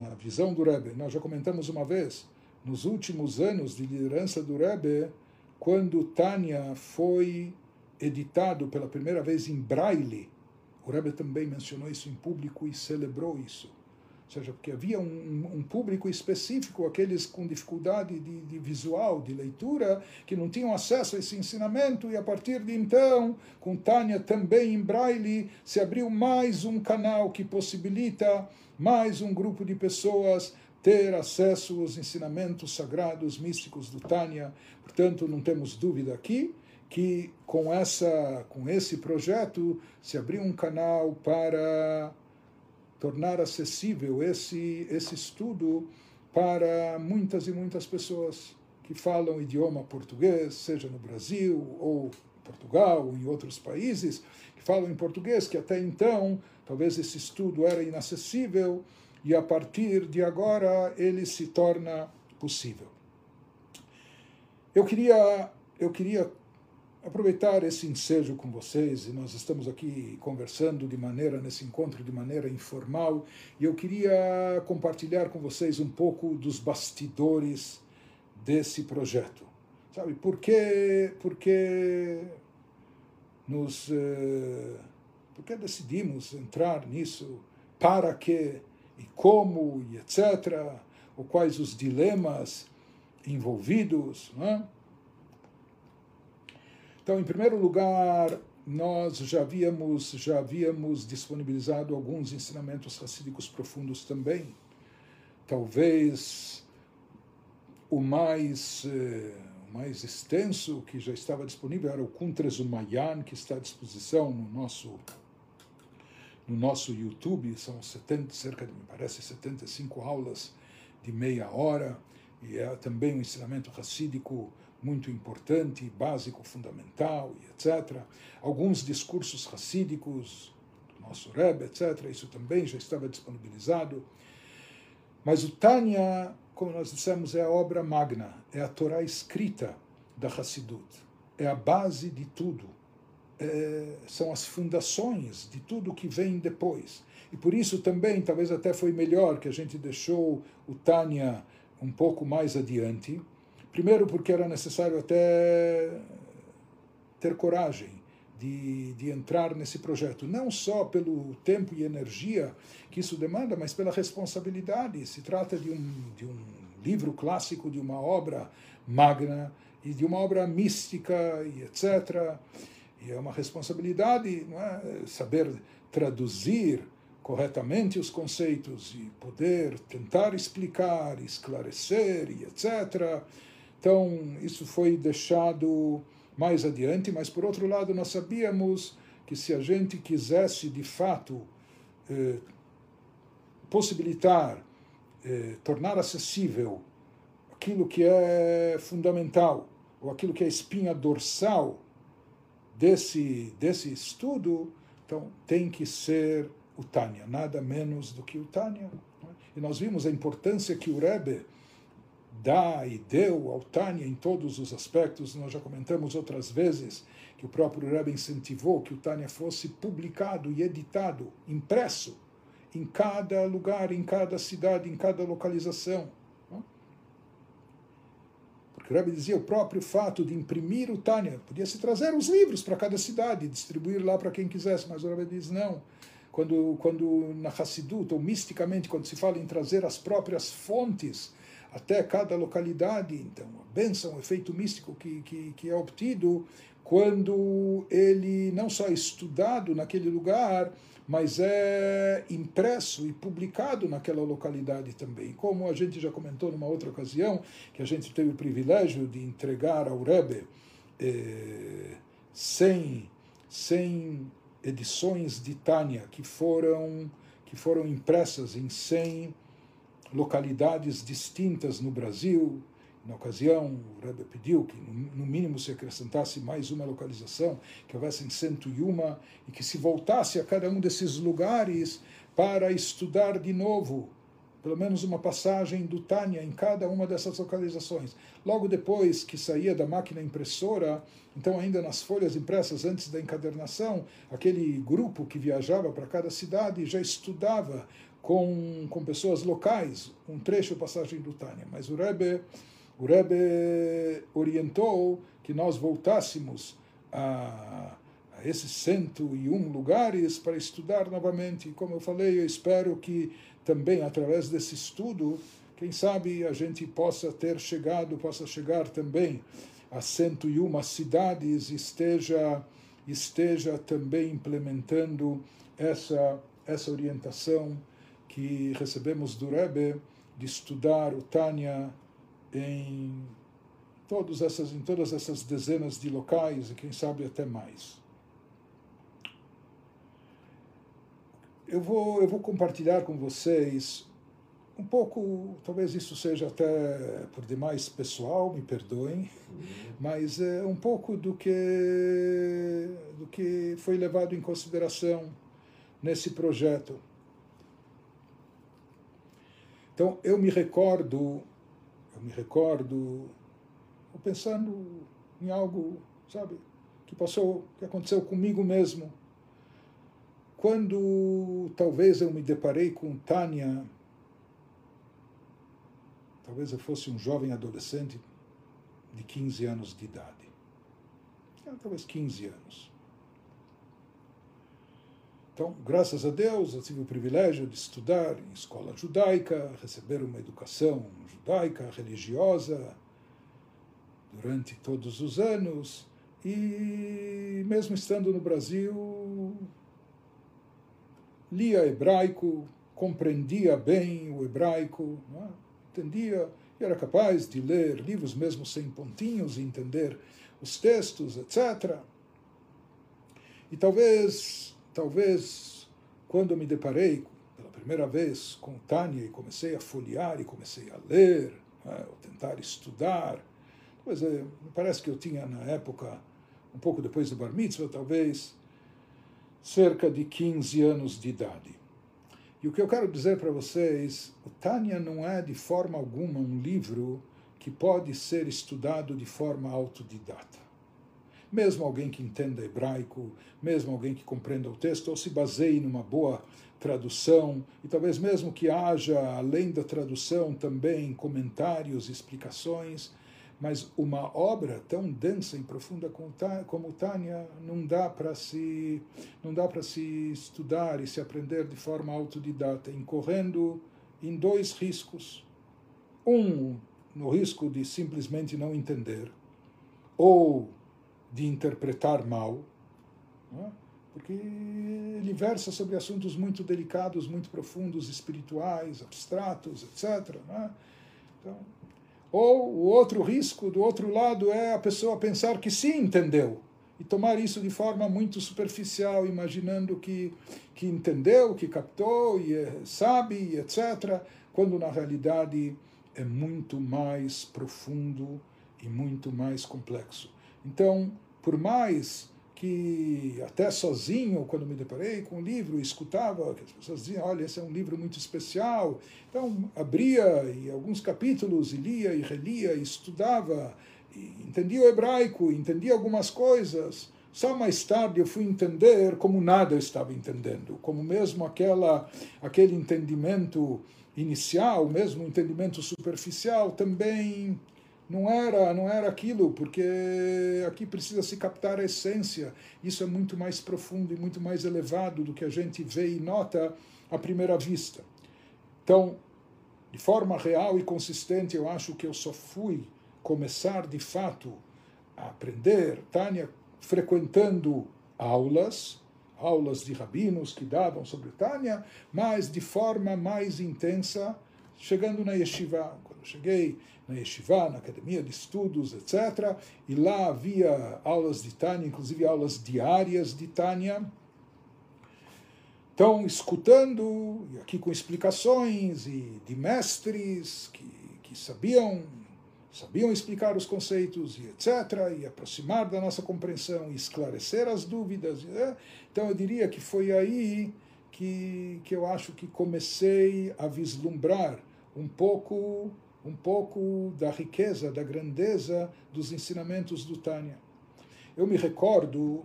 a visão do Rebbe. Nós já comentamos uma vez, nos últimos anos de liderança do Rebbe, quando Tânia foi editado pela primeira vez em braille, o Rebbe também mencionou isso em público e celebrou isso. Ou seja, porque havia um, um público específico, aqueles com dificuldade de, de, visual, de leitura, que não tinham acesso a esse ensinamento, e a partir de então, com Tânia também em braille, se abriu mais um canal que possibilita mais um grupo de pessoas ter acesso aos ensinamentos sagrados, místicos do Tânia. Portanto, não temos dúvida aqui que com essa com esse projeto se abriu um canal para tornar acessível esse, esse estudo para muitas e muitas pessoas que falam idioma português, seja no Brasil ou Portugal ou em outros países, que falam em português, que até então talvez esse estudo era inacessível e a partir de agora ele se torna possível. Eu queria, eu queria aproveitar esse ensejo com vocês e nós estamos aqui conversando de maneira nesse encontro de maneira informal e eu queria compartilhar com vocês um pouco dos bastidores desse projeto sabe por que porque nos eh, porque decidimos entrar nisso para que e como e etc ou quais os dilemas envolvidos não é? Então, em primeiro lugar, nós já havíamos, já havíamos disponibilizado alguns ensinamentos racídicos profundos também. Talvez o mais, eh, mais extenso que já estava disponível era o Kuntres Umayan, que está à disposição no nosso, no nosso YouTube. São 70, cerca de, me parece, 75 aulas de meia hora. E é também um ensinamento racídico muito importante, básico, fundamental, etc. Alguns discursos racídicos do nosso Rebbe, etc. Isso também já estava disponibilizado. Mas o Tânia, como nós dissemos, é a obra magna, é a Torá escrita da Hassidut, é a base de tudo, é, são as fundações de tudo que vem depois. E por isso também, talvez até foi melhor que a gente deixou o Tânia um pouco mais adiante, Primeiro, porque era necessário até ter coragem de, de entrar nesse projeto, não só pelo tempo e energia que isso demanda, mas pela responsabilidade. Se trata de um, de um livro clássico, de uma obra magna e de uma obra mística e etc. E é uma responsabilidade é? saber traduzir corretamente os conceitos e poder tentar explicar, esclarecer e etc. Então, isso foi deixado mais adiante, mas por outro lado, nós sabíamos que se a gente quisesse de fato eh, possibilitar, eh, tornar acessível aquilo que é fundamental, ou aquilo que é espinha dorsal desse, desse estudo, então tem que ser o Tânia, nada menos do que o Tânia. É? E nós vimos a importância que o Rebbe dá e deu ao Tânia em todos os aspectos. Nós já comentamos outras vezes que o próprio Rebbe incentivou que o Tânia fosse publicado e editado, impresso, em cada lugar, em cada cidade, em cada localização. Porque o Rebbe dizia o próprio fato de imprimir o Tânia, podia-se trazer os livros para cada cidade, distribuir lá para quem quisesse, mas o Rebbe diz não. Quando, quando na Hassidut, ou misticamente, quando se fala em trazer as próprias fontes até cada localidade. Então, a bênção, o efeito místico que, que, que é obtido quando ele não só é estudado naquele lugar, mas é impresso e publicado naquela localidade também. Como a gente já comentou numa outra ocasião, que a gente teve o privilégio de entregar ao Rebbe eh, 100, 100 edições de Tânia que foram, que foram impressas em 100 localidades distintas no Brasil. Na ocasião, o Rebbe pediu que, no mínimo, se acrescentasse mais uma localização, que houvessem 101, e que se voltasse a cada um desses lugares para estudar de novo, pelo menos uma passagem do Tânia em cada uma dessas localizações. Logo depois que saía da máquina impressora, então ainda nas folhas impressas antes da encadernação, aquele grupo que viajava para cada cidade já estudava com, com pessoas locais, um trecho passagem do Tânia, mas o Rebbe, o Rebbe orientou que nós voltássemos a, a esses 101 lugares para estudar novamente. Como eu falei, eu espero que também através desse estudo, quem sabe a gente possa ter chegado, possa chegar também a 101 cidades, esteja esteja também implementando essa essa orientação que recebemos do Rebbe de estudar o Tânia em, todas essas, em todas essas dezenas de locais e quem sabe até mais. Eu vou, eu vou compartilhar com vocês um pouco, talvez isso seja até por demais pessoal, me perdoem, mas é um pouco do que, do que foi levado em consideração nesse projeto. Então, eu me recordo, eu me recordo, pensando em algo, sabe, que passou, que aconteceu comigo mesmo. Quando talvez eu me deparei com Tânia, talvez eu fosse um jovem adolescente de 15 anos de idade. Talvez 15 anos. Então, graças a Deus, eu tive o privilégio de estudar em escola judaica, receber uma educação judaica, religiosa, durante todos os anos, e mesmo estando no Brasil, lia hebraico, compreendia bem o hebraico, é? entendia e era capaz de ler livros mesmo sem pontinhos e entender os textos, etc. E talvez talvez quando me deparei pela primeira vez com Tânia e comecei a folhear e comecei a ler, né, ou tentar estudar, pois é, me parece que eu tinha na época, um pouco depois do Bar Mitzvah, talvez, cerca de 15 anos de idade. E o que eu quero dizer para vocês, o Tânia não é de forma alguma um livro que pode ser estudado de forma autodidata mesmo alguém que entenda hebraico, mesmo alguém que compreenda o texto, ou se baseie numa boa tradução, e talvez mesmo que haja, além da tradução, também comentários, explicações, mas uma obra tão densa e profunda como Tânia não dá para se não dá para se estudar e se aprender de forma autodidata, incorrendo em dois riscos. Um, no risco de simplesmente não entender, ou de interpretar mal, é? porque ele versa sobre assuntos muito delicados, muito profundos, espirituais, abstratos, etc. É? Então, ou o outro risco do outro lado é a pessoa pensar que sim entendeu e tomar isso de forma muito superficial, imaginando que, que entendeu, que captou e é, sabe, etc., quando na realidade é muito mais profundo e muito mais complexo. Então, por mais que até sozinho, quando me deparei com o livro, escutava que as pessoas diziam, olha, esse é um livro muito especial. Então, abria e alguns capítulos e lia e relia e estudava, e entendia o hebraico, entendia algumas coisas. Só mais tarde eu fui entender como nada eu estava entendendo, como mesmo aquela aquele entendimento inicial, mesmo entendimento superficial, também não era, não era aquilo, porque aqui precisa se captar a essência. Isso é muito mais profundo e muito mais elevado do que a gente vê e nota à primeira vista. Então, de forma real e consistente, eu acho que eu só fui começar de fato a aprender, Tânia, frequentando aulas, aulas de rabinos que davam sobre Tânia, mas de forma mais intensa, chegando na yeshiva. Quando cheguei na Yeshiva, na academia de estudos, etc. E lá havia aulas de Tânia, inclusive aulas diárias de Tânia. Então, escutando, e aqui com explicações e de mestres que, que sabiam sabiam explicar os conceitos e etc., e aproximar da nossa compreensão, e esclarecer as dúvidas. É. Então, eu diria que foi aí que, que eu acho que comecei a vislumbrar um pouco um pouco da riqueza, da grandeza dos ensinamentos do Tânia. Eu me recordo,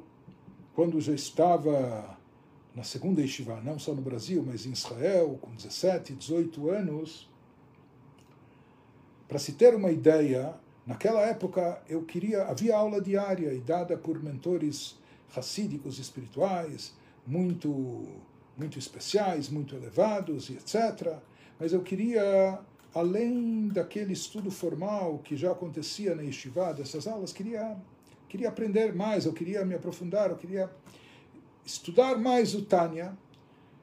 quando já estava na segunda yeshiva, não só no Brasil, mas em Israel, com 17, 18 anos. Para se ter uma ideia, naquela época eu queria, havia aula diária e dada por mentores racídicos espirituais, muito, muito especiais, muito elevados e etc. Mas eu queria, além daquele estudo formal que já acontecia na yeshiva, dessas aulas, queria, queria aprender mais, eu queria me aprofundar, eu queria estudar mais o Tânia.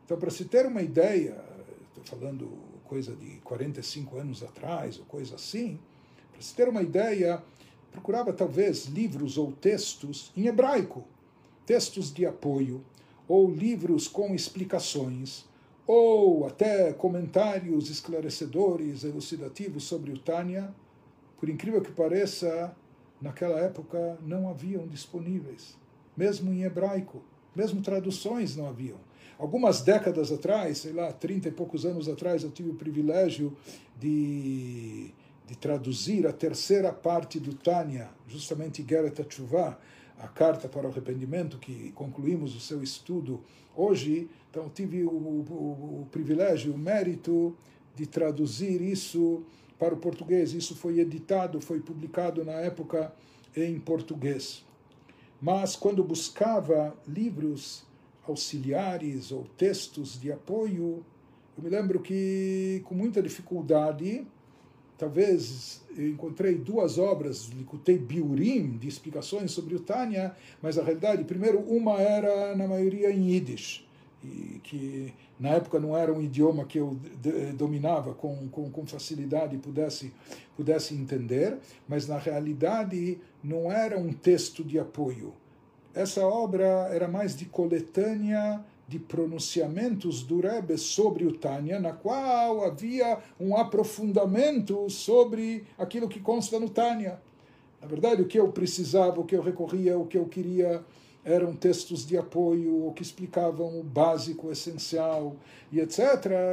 Então, para se ter uma ideia, estou falando coisa de 45 anos atrás, ou coisa assim, para se ter uma ideia, procurava talvez livros ou textos em hebraico, textos de apoio, ou livros com explicações, ou até comentários esclarecedores, elucidativos sobre o Tânia. Por incrível que pareça, naquela época não haviam disponíveis, mesmo em hebraico. Mesmo traduções não haviam. Algumas décadas atrás, sei lá, 30 e poucos anos atrás, eu tive o privilégio de, de traduzir a terceira parte do Tânia, justamente Geret Tshuva, a carta para o arrependimento, que concluímos o seu estudo hoje. Então, tive o, o, o privilégio, o mérito de traduzir isso para o português. Isso foi editado, foi publicado na época em português mas quando buscava livros auxiliares ou textos de apoio, eu me lembro que com muita dificuldade, talvez encontrei duas obras, Likutei Biurim, de explicações sobre o Tânia, mas a realidade, primeiro, uma era na maioria em Yiddish, e que na época não era um idioma que eu dominava com, com, com facilidade e pudesse, pudesse entender, mas na realidade não era um texto de apoio. Essa obra era mais de coletânea de pronunciamentos do Rebbe sobre o Tânia, na qual havia um aprofundamento sobre aquilo que consta no Tânia. Na verdade, o que eu precisava, o que eu recorria, o que eu queria eram textos de apoio ou que explicavam o básico, o essencial e etc.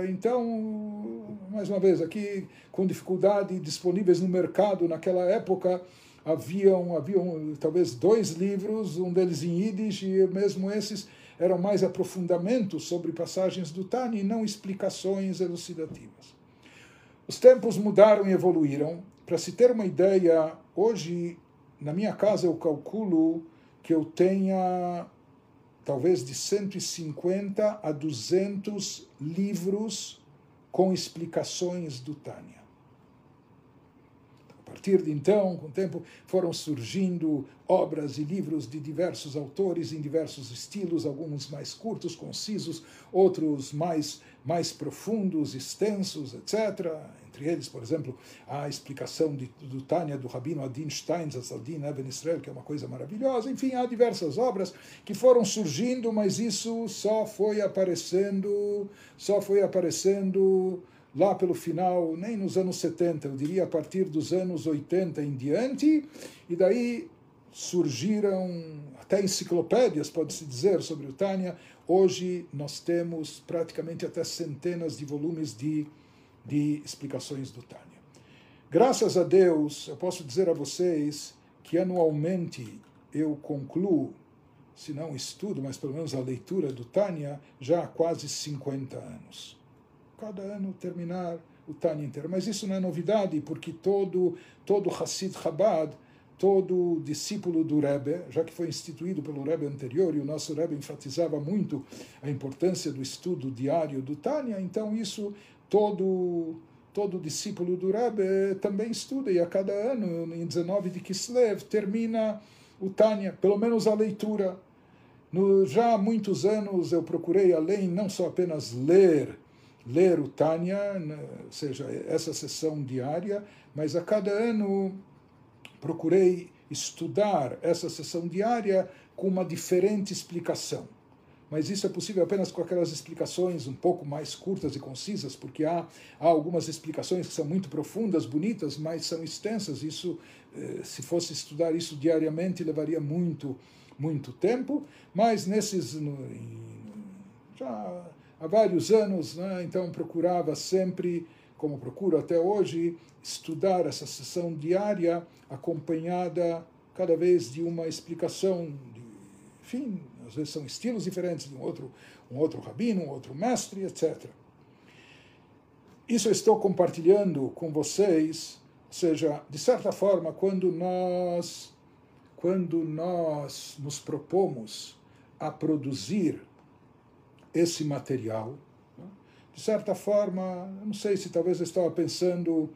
Então, mais uma vez, aqui com dificuldade disponíveis no mercado naquela época, haviam, haviam talvez dois livros, um deles em Yiddish, e mesmo esses eram mais aprofundamentos sobre passagens do Tani e não explicações elucidativas. Os tempos mudaram e evoluíram. Para se ter uma ideia, hoje, na minha casa, eu calculo que eu tenha talvez de 150 a 200 livros com explicações do Tânia. A partir de então, com o tempo, foram surgindo obras e livros de diversos autores em diversos estilos, alguns mais curtos, concisos, outros mais, mais profundos, extensos, etc. Entre eles, por exemplo, a explicação de, do Tânia do Rabino Adin Steins, Adin Eben Israel, que é uma coisa maravilhosa. Enfim, há diversas obras que foram surgindo, mas isso só foi aparecendo, só foi aparecendo lá pelo final, nem nos anos 70, eu diria a partir dos anos 80 em diante, e daí surgiram até enciclopédias, pode-se dizer, sobre o Tânia. Hoje nós temos praticamente até centenas de volumes de de explicações do Tânia. Graças a Deus, eu posso dizer a vocês que anualmente eu concluo, se não estudo, mas pelo menos a leitura do Tânia, já há quase 50 anos. Cada ano terminar o Tânia inteiro. Mas isso não é novidade, porque todo, todo Hassid Chabad, todo discípulo do Rebbe, já que foi instituído pelo Rebbe anterior, e o nosso Rebbe enfatizava muito a importância do estudo diário do Tânia, então isso todo todo discípulo do Rebbe também estuda, e a cada ano, em 19 de Kislev, termina o Tânia, pelo menos a leitura. No, já há muitos anos eu procurei, além não só apenas ler, ler o Tânia, né, ou seja, essa sessão diária, mas a cada ano procurei estudar essa sessão diária com uma diferente explicação mas isso é possível apenas com aquelas explicações um pouco mais curtas e concisas, porque há, há algumas explicações que são muito profundas, bonitas, mas são extensas. Isso, eh, se fosse estudar isso diariamente, levaria muito, muito tempo. Mas nesses, já há vários anos, né, então procurava sempre, como procuro até hoje, estudar essa sessão diária acompanhada cada vez de uma explicação, de, enfim, Às vezes são estilos diferentes de um outro, um outro rabino, um outro mestre, etc. Isso eu estou compartilhando com vocês, ou seja, de certa forma, quando nós, quando nós nos propomos a produzir esse material, de certa forma, não sei se talvez eu estava pensando,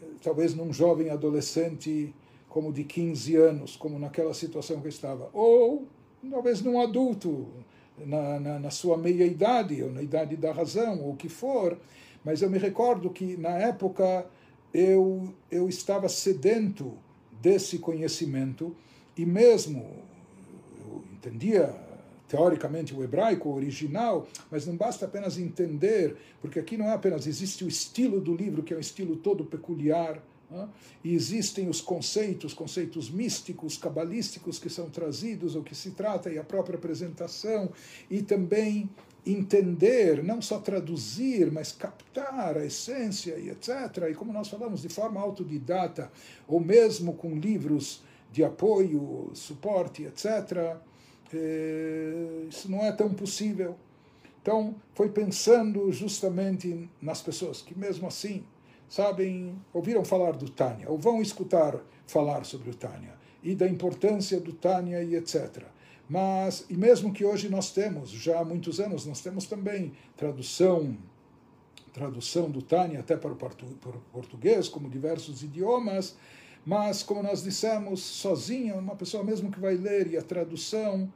eh, talvez num jovem adolescente como de 15 anos, como naquela situação que eu estava, ou talvez num adulto, na, na, na sua meia-idade, ou na idade da razão, ou o que for, mas eu me recordo que na época eu, eu estava sedento desse conhecimento e mesmo eu entendia teoricamente o hebraico original, mas não basta apenas entender, porque aqui não é apenas existe o estilo do livro que é um estilo todo peculiar, e existem os conceitos, conceitos místicos, cabalísticos que são trazidos, ou que se trata, e a própria apresentação, e também entender, não só traduzir, mas captar a essência e etc. E como nós falamos, de forma autodidata, ou mesmo com livros de apoio, suporte, etc., eh, isso não é tão possível. Então, foi pensando justamente nas pessoas que, mesmo assim, sabem, ouviram falar do Tânia, ou vão escutar falar sobre o Tânia, e da importância do Tânia e etc. Mas, e mesmo que hoje nós temos, já há muitos anos, nós temos também tradução tradução do Tânia até para o português, como diversos idiomas, mas, como nós dissemos, sozinha, uma pessoa mesmo que vai ler e a tradução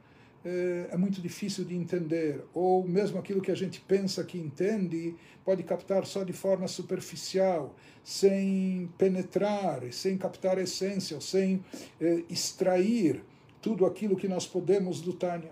é, é muito difícil de entender, ou mesmo aquilo que a gente pensa que entende, pode captar só de forma superficial, sem penetrar, sem captar essência, sem é, extrair tudo aquilo que nós podemos do Tânia.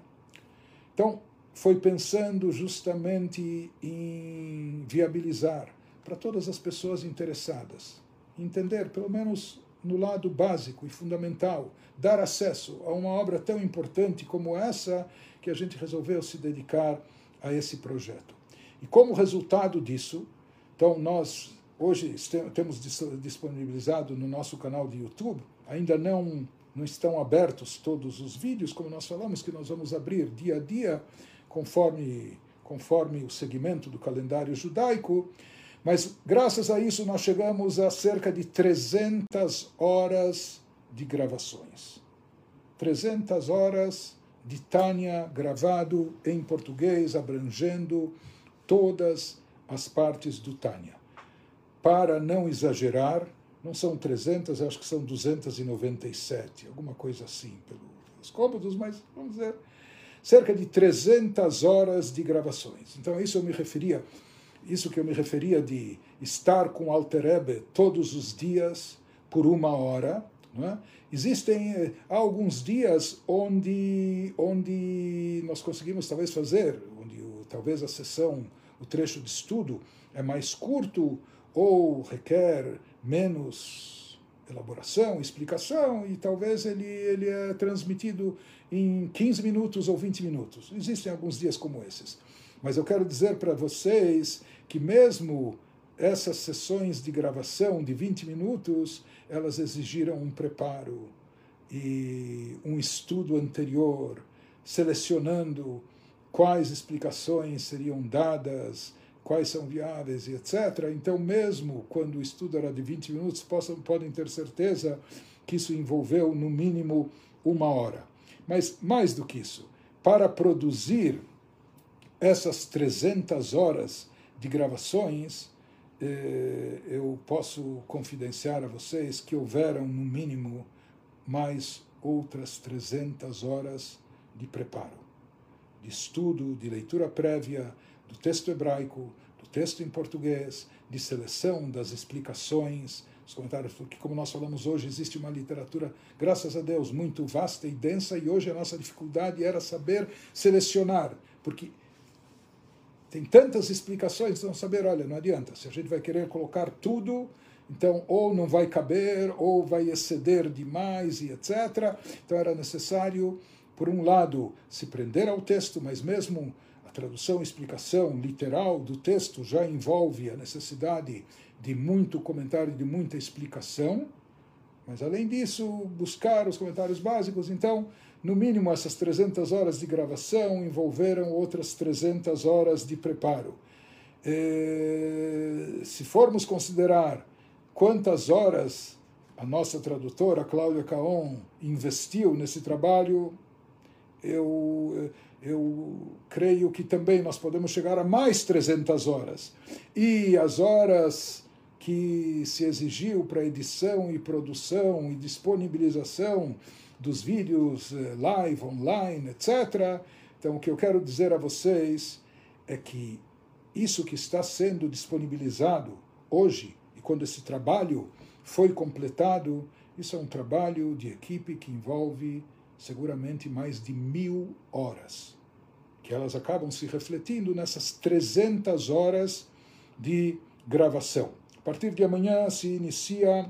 Então, foi pensando justamente em viabilizar para todas as pessoas interessadas, entender pelo menos no lado básico e fundamental, dar acesso a uma obra tão importante como essa, que a gente resolveu se dedicar a esse projeto. E como resultado disso, então nós hoje temos disponibilizado no nosso canal de YouTube, ainda não não estão abertos todos os vídeos, como nós falamos que nós vamos abrir dia a dia, conforme conforme o segmento do calendário judaico, mas graças a isso nós chegamos a cerca de 300 horas de gravações. 300 horas de Tânia gravado em português, abrangendo todas as partes do Tânia. Para não exagerar, não são 300, acho que são 297, alguma coisa assim, pelos cômodos, mas vamos dizer, cerca de 300 horas de gravações. Então, a isso eu me referia isso que eu me referia de estar com Alter Ebe todos os dias por uma hora. É? Existem eh, alguns dias onde, onde nós conseguimos talvez fazer, onde o, talvez a sessão, o trecho de estudo é mais curto ou requer menos elaboração, explicação, e talvez ele, ele é transmitido em 15 minutos ou 20 minutos. Existem alguns dias como esses. Mas eu quero dizer para vocês que mesmo essas sessões de gravação de 20 minutos, elas exigiram um preparo e um estudo anterior, selecionando quais explicações seriam dadas, quais são viáveis e etc. Então, mesmo quando o estudo era de 20 minutos, possam, podem ter certeza que isso envolveu no mínimo uma hora. Mas mais do que isso, para produzir essas 300 horas de gravações, eh, eu posso confidenciar a vocês que houveram, no mínimo, mais outras 300 horas de preparo, de estudo, de leitura prévia do texto hebraico, do texto em português, de seleção das explicações, os comentários, porque, como nós falamos hoje, existe uma literatura, graças a Deus, muito vasta e densa, e hoje a nossa dificuldade era saber selecionar, porque tem tantas explicações, então saber, olha, não adianta, se a gente vai querer colocar tudo, então ou não vai caber, ou vai exceder demais e etc. Então era necessário, por um lado, se prender ao texto, mas mesmo a tradução, explicação literal do texto já envolve a necessidade de muito comentário, de muita explicação, Mas além disso, buscar os comentários básicos. Então, no mínimo, essas 300 horas de gravação envolveram outras 300 horas de preparo. Eh, se formos considerar quantas horas a nossa tradutora, Cláudia Caon, investiu nesse trabalho, eu, eu creio que também nós podemos chegar a mais 300 horas. E as horas que se exigiu para edição e produção e disponibilização dos vídeos eh, live, online, etc. Então, o que eu quero dizer a vocês é que isso que está sendo disponibilizado hoje, e quando esse trabalho foi completado, isso é um trabalho de equipe que envolve seguramente mais de mil horas, que elas acabam se refletindo nessas 300 horas de gravação. A partir de amanhã se inicia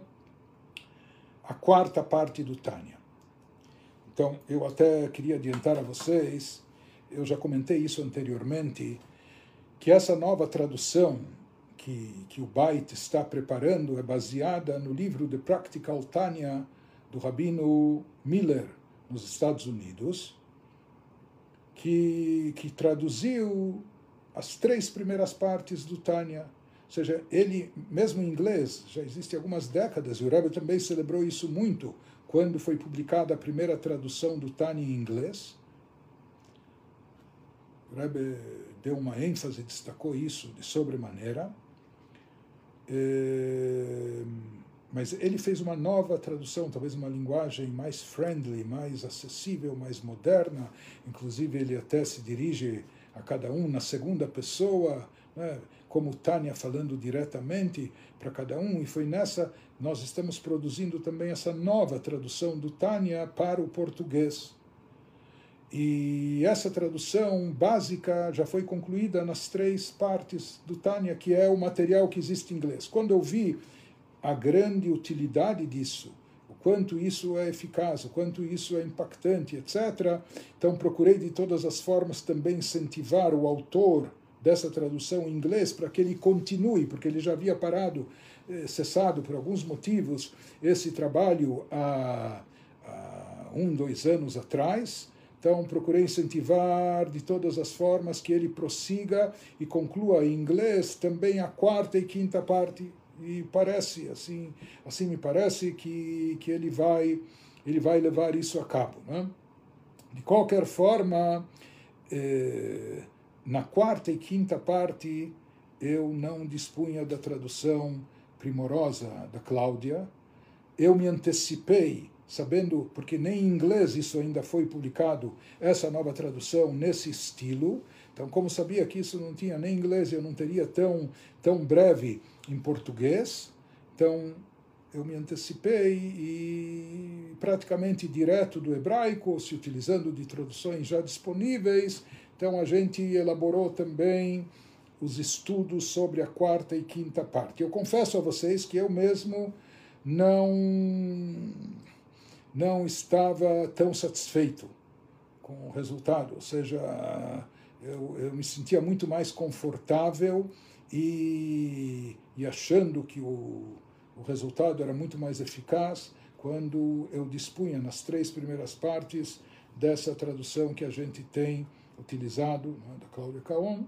a quarta parte do Tânia. Então, eu até queria adiantar a vocês, eu já comentei isso anteriormente, que essa nova tradução que, que o Bait está preparando é baseada no livro The Practical Tanya do Rabino Miller, nos Estados Unidos, que, que traduziu as três primeiras partes do Tanya. Ou seja, ele, mesmo em inglês, já existe algumas décadas, e o Rebbe também celebrou isso muito, quando foi publicada a primeira tradução do Tanya em inglês. Rebbe deu uma ênfase, destacou isso de sobremaneira. É, mas ele fez uma nova tradução, talvez uma linguagem mais friendly, mais acessível, mais moderna. Inclusive, ele até se dirige a cada um na segunda pessoa, né, como Tânia falando diretamente para cada um. E foi nessa nós estamos produzindo também essa nova tradução do Tânia para o português. E essa tradução básica já foi concluída nas três partes do Tânia, que é o material que existe em inglês. Quando eu vi a grande utilidade disso, o quanto isso é eficaz, o quanto isso é impactante, etc., então procurei de todas as formas também incentivar o autor dessa tradução em inglês para que ele continue, porque ele já havia parado, eh, cessado por alguns motivos esse trabalho há, há um, dois anos atrás então, procurei incentivar de todas as formas que ele prossiga e conclua em inglês também a quarta e quinta parte. E parece, assim, assim me parece que, que ele, vai, ele vai levar isso a cabo. Né? De qualquer forma, eh, na quarta e quinta parte, eu não dispunha da tradução primorosa da Cláudia. Eu me antecipei sabendo, porque nem em inglês isso ainda foi publicado, essa nova tradução nesse estilo. Então, como sabia que isso não tinha nem inglês, eu não teria tão, tão breve em português, então eu me antecipei e praticamente direto do hebraico, se utilizando de traduções já disponíveis. Então, a gente elaborou também os estudos sobre a quarta e quinta parte. Eu confesso a vocês que eu mesmo não não estava tão satisfeito com o resultado, ou seja, eu, eu me sentia muito mais confortável e, e achando que o, o resultado era muito mais eficaz quando eu dispunha nas três primeiras partes dessa tradução que a gente tem utilizado, né, da Cláudia Caon.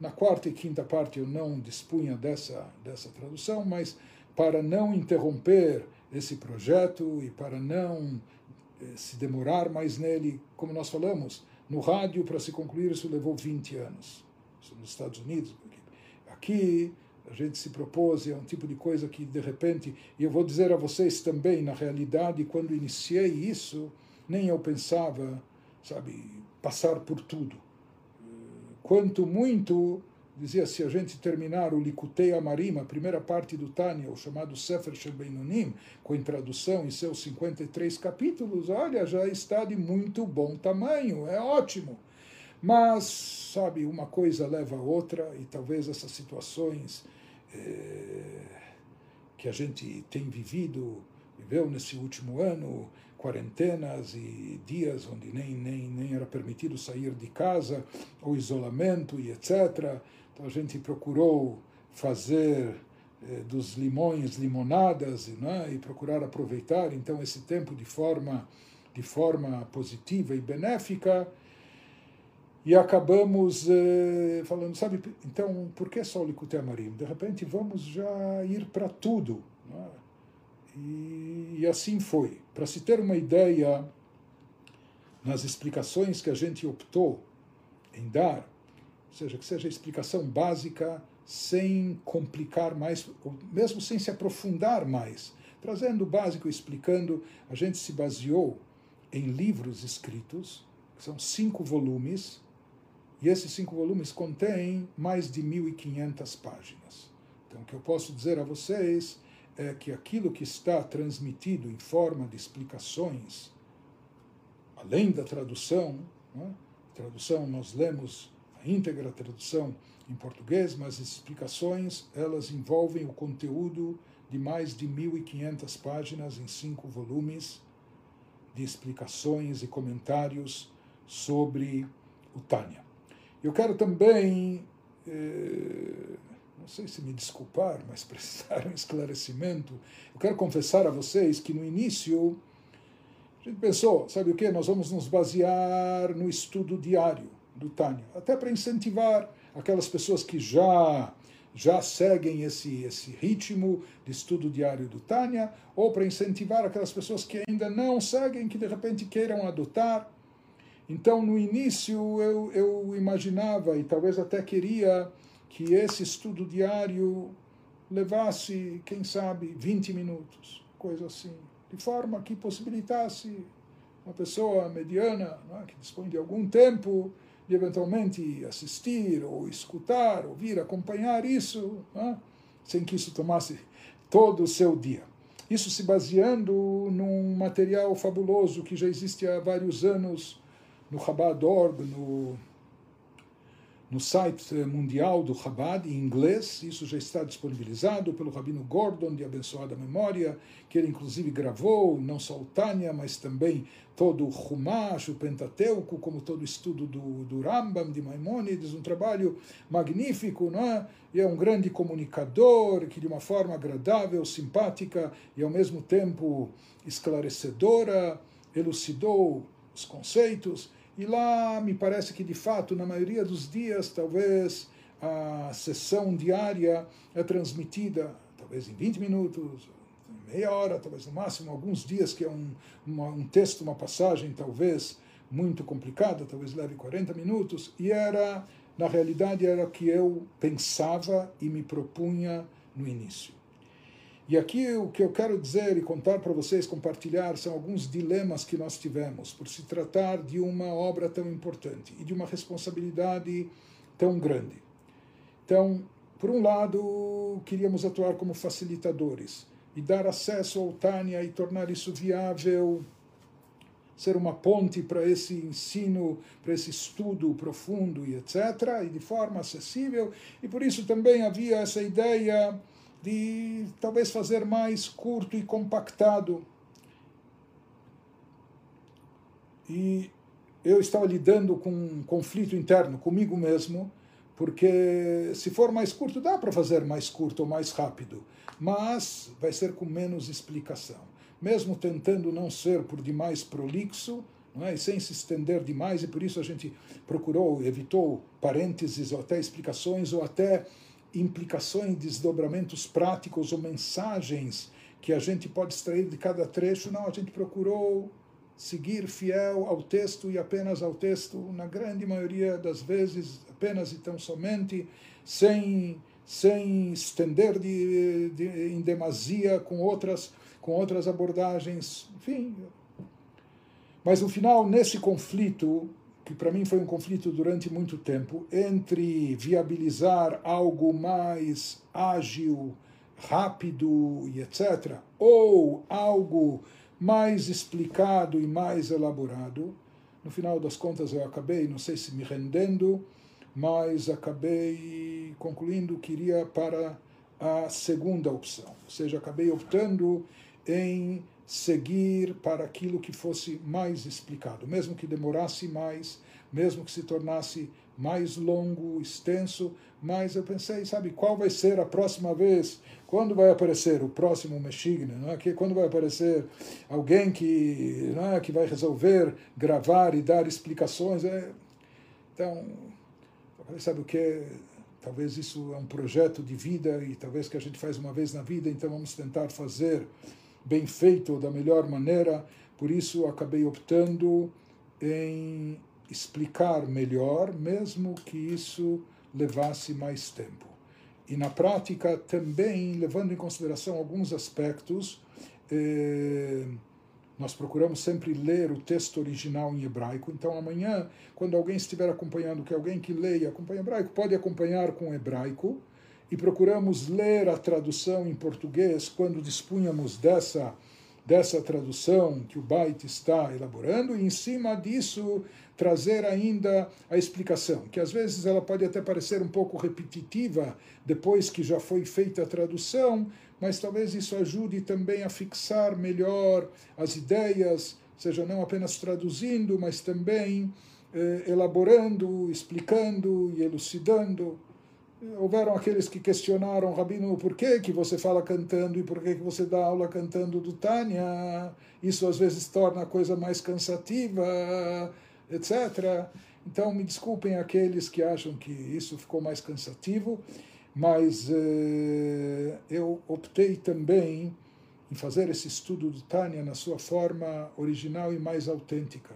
Na quarta e quinta parte eu não dispunha dessa, dessa tradução, mas para não interromper esse projeto e para não eh, se demorar mais nele, como nós falamos, no rádio, para se concluir, isso levou 20 anos. Isso nos Estados Unidos. Aqui, a gente se propôs, é um tipo de coisa que, de repente, e eu vou dizer a vocês também, na realidade, quando iniciei isso, nem eu pensava, sabe, passar por tudo. Quanto muito dizia se a gente terminar o Likutei Amarim, a primeira parte do Tânia, o chamado Sefer Shebeinonim, com introdução em seus 53 capítulos, olha, já está de muito bom tamanho, é ótimo. Mas, sabe, uma coisa leva a outra e talvez essas situações é, que a gente tem vivido, viveu nesse último ano, quarentenas e dias onde nem, nem, nem era permitido sair de casa, o isolamento e etc., então a gente procurou fazer eh, dos limões, limonadas, né, e procurar aproveitar então esse tempo de forma de forma positiva e benéfica. E acabamos eh, falando, sabe, então por que só o Likutei Amarim? De repente vamos já ir para tudo. Né? E, e assim foi. Para se ter uma ideia, nas explicações que a gente optou em dar, ou seja, que seja a explicação básica, sem complicar mais, mesmo sem se aprofundar mais. Trazendo o básico, explicando, a gente se baseou em livros escritos, que são cinco volumes, e esses cinco volumes contêm mais de 1.500 páginas. Então, o que eu posso dizer a vocês é que aquilo que está transmitido em forma de explicações, além da tradução, né? tradução nós lemos a íntegra tradução em português, mas as explicações elas envolvem o conteúdo de mais de 1.500 páginas em cinco volumes de explicações e comentários sobre o Tânia. Eu quero também eh, não sei se me desculpar, mas prestar um esclarecimento. Eu quero confessar a vocês que no início a gente pensou, sabe o que? Nós vamos nos basear no estudo diário do Tânia, até para incentivar aquelas pessoas que já já seguem esse, esse ritmo de estudo diário do Tânia, ou para incentivar aquelas pessoas que ainda não seguem, que de repente queiram adotar. Então, no início, eu, eu imaginava e talvez até queria que esse estudo diário levasse, quem sabe, 20 minutos, coisa assim, de forma que possibilitasse uma pessoa mediana, é, que dispõe de algum tempo, de eventualmente assistir ou escutar, ouvir, acompanhar isso, é, sem que isso tomasse todo o seu dia. Isso se baseando num material fabuloso que já existe há vários anos no Chabad.org, no no site mundial do Chabad, em inglês, isso já está disponibilizado pelo Rabino Gordon, de abençoada memória, que ele inclusive gravou, não só o Tânia, mas também todo o Chumash, o Pentateuco, como todo o estudo do, do Rambam, de Maimonides, um trabalho magnífico, não é? E é um grande comunicador, que de uma forma agradável, simpática e ao mesmo tempo esclarecedora, elucidou os conceitos, e lá me parece que, de fato, na maioria dos dias, talvez a sessão diária é transmitida, talvez em 20 minutos, meia hora, talvez no máximo, alguns dias que é um, uma, um texto, uma passagem, talvez muito complicada, talvez leve 40 minutos, e era, na realidade, era o que eu pensava e me propunha no início. E aqui o que eu quero dizer e contar para vocês, compartilhar, são alguns dilemas que nós tivemos por se tratar de uma obra tão importante e de uma responsabilidade tão grande. Então, por um lado, queríamos atuar como facilitadores e dar acesso ao Tânia e tornar isso viável, ser uma ponte para esse ensino, para esse estudo profundo e etc., e de forma acessível. E por isso também havia essa ideia de talvez fazer mais curto e compactado. E eu estava lidando com um conflito interno comigo mesmo, porque se for mais curto, dá para fazer mais curto ou mais rápido, mas vai ser com menos explicação. Mesmo tentando não ser por demais prolixo, não é? e sem se estender demais, e por isso a gente procurou, evitou parênteses ou até explicações ou até implicações, desdobramentos práticos ou mensagens que a gente pode extrair de cada trecho. Não, a gente procurou seguir fiel ao texto e apenas ao texto, na grande maioria das vezes, apenas e tão somente, sem, sem estender de, de, em demasia com outras, com outras abordagens. Enfim. Mas no final, nesse conflito, que para mim foi um conflito durante muito tempo, entre viabilizar algo mais ágil, rápido e etc., ou algo mais explicado e mais elaborado. No final das contas, eu acabei, não sei se me rendendo, mas acabei concluindo que iria para a segunda opção, ou seja, acabei optando em seguir para aquilo que fosse mais explicado, mesmo que demorasse mais, mesmo que se tornasse mais longo, extenso, mas eu pensei, sabe, qual vai ser a próxima vez? Quando vai aparecer o próximo Meshigna? Não é? que, quando vai aparecer alguém que, não é? que vai resolver gravar e dar explicações? É, então, sabe o que? Talvez isso é um projeto de vida e talvez que a gente faz uma vez na vida, então vamos tentar fazer bem feito da melhor maneira. Por isso acabei optando em explicar melhor, mesmo que isso levasse mais tempo. E na prática também, levando em consideração alguns aspectos, eh, nós procuramos sempre ler o texto original em hebraico. Então, amanhã, quando alguém estiver acompanhando, que alguém que leia acompanha hebraico, pode acompanhar com hebraico. E procuramos ler a tradução em português quando dispunhamos dessa dessa tradução que o Bait está elaborando, e em cima disso trazer ainda a explicação, que às vezes ela pode até parecer um pouco repetitiva depois que já foi feita a tradução, mas talvez isso ajude também a fixar melhor as ideias, seja não apenas traduzindo, mas também eh, elaborando, explicando e elucidando. Houveram aqueles que questionaram, Rabino, por que, que você fala cantando e por que, que você dá aula cantando do Tânia? Isso às vezes torna a coisa mais cansativa, etc. Então, me desculpem aqueles que acham que isso ficou mais cansativo, mas eh, eu optei também em fazer esse estudo do Tânia na sua forma original e mais autêntica.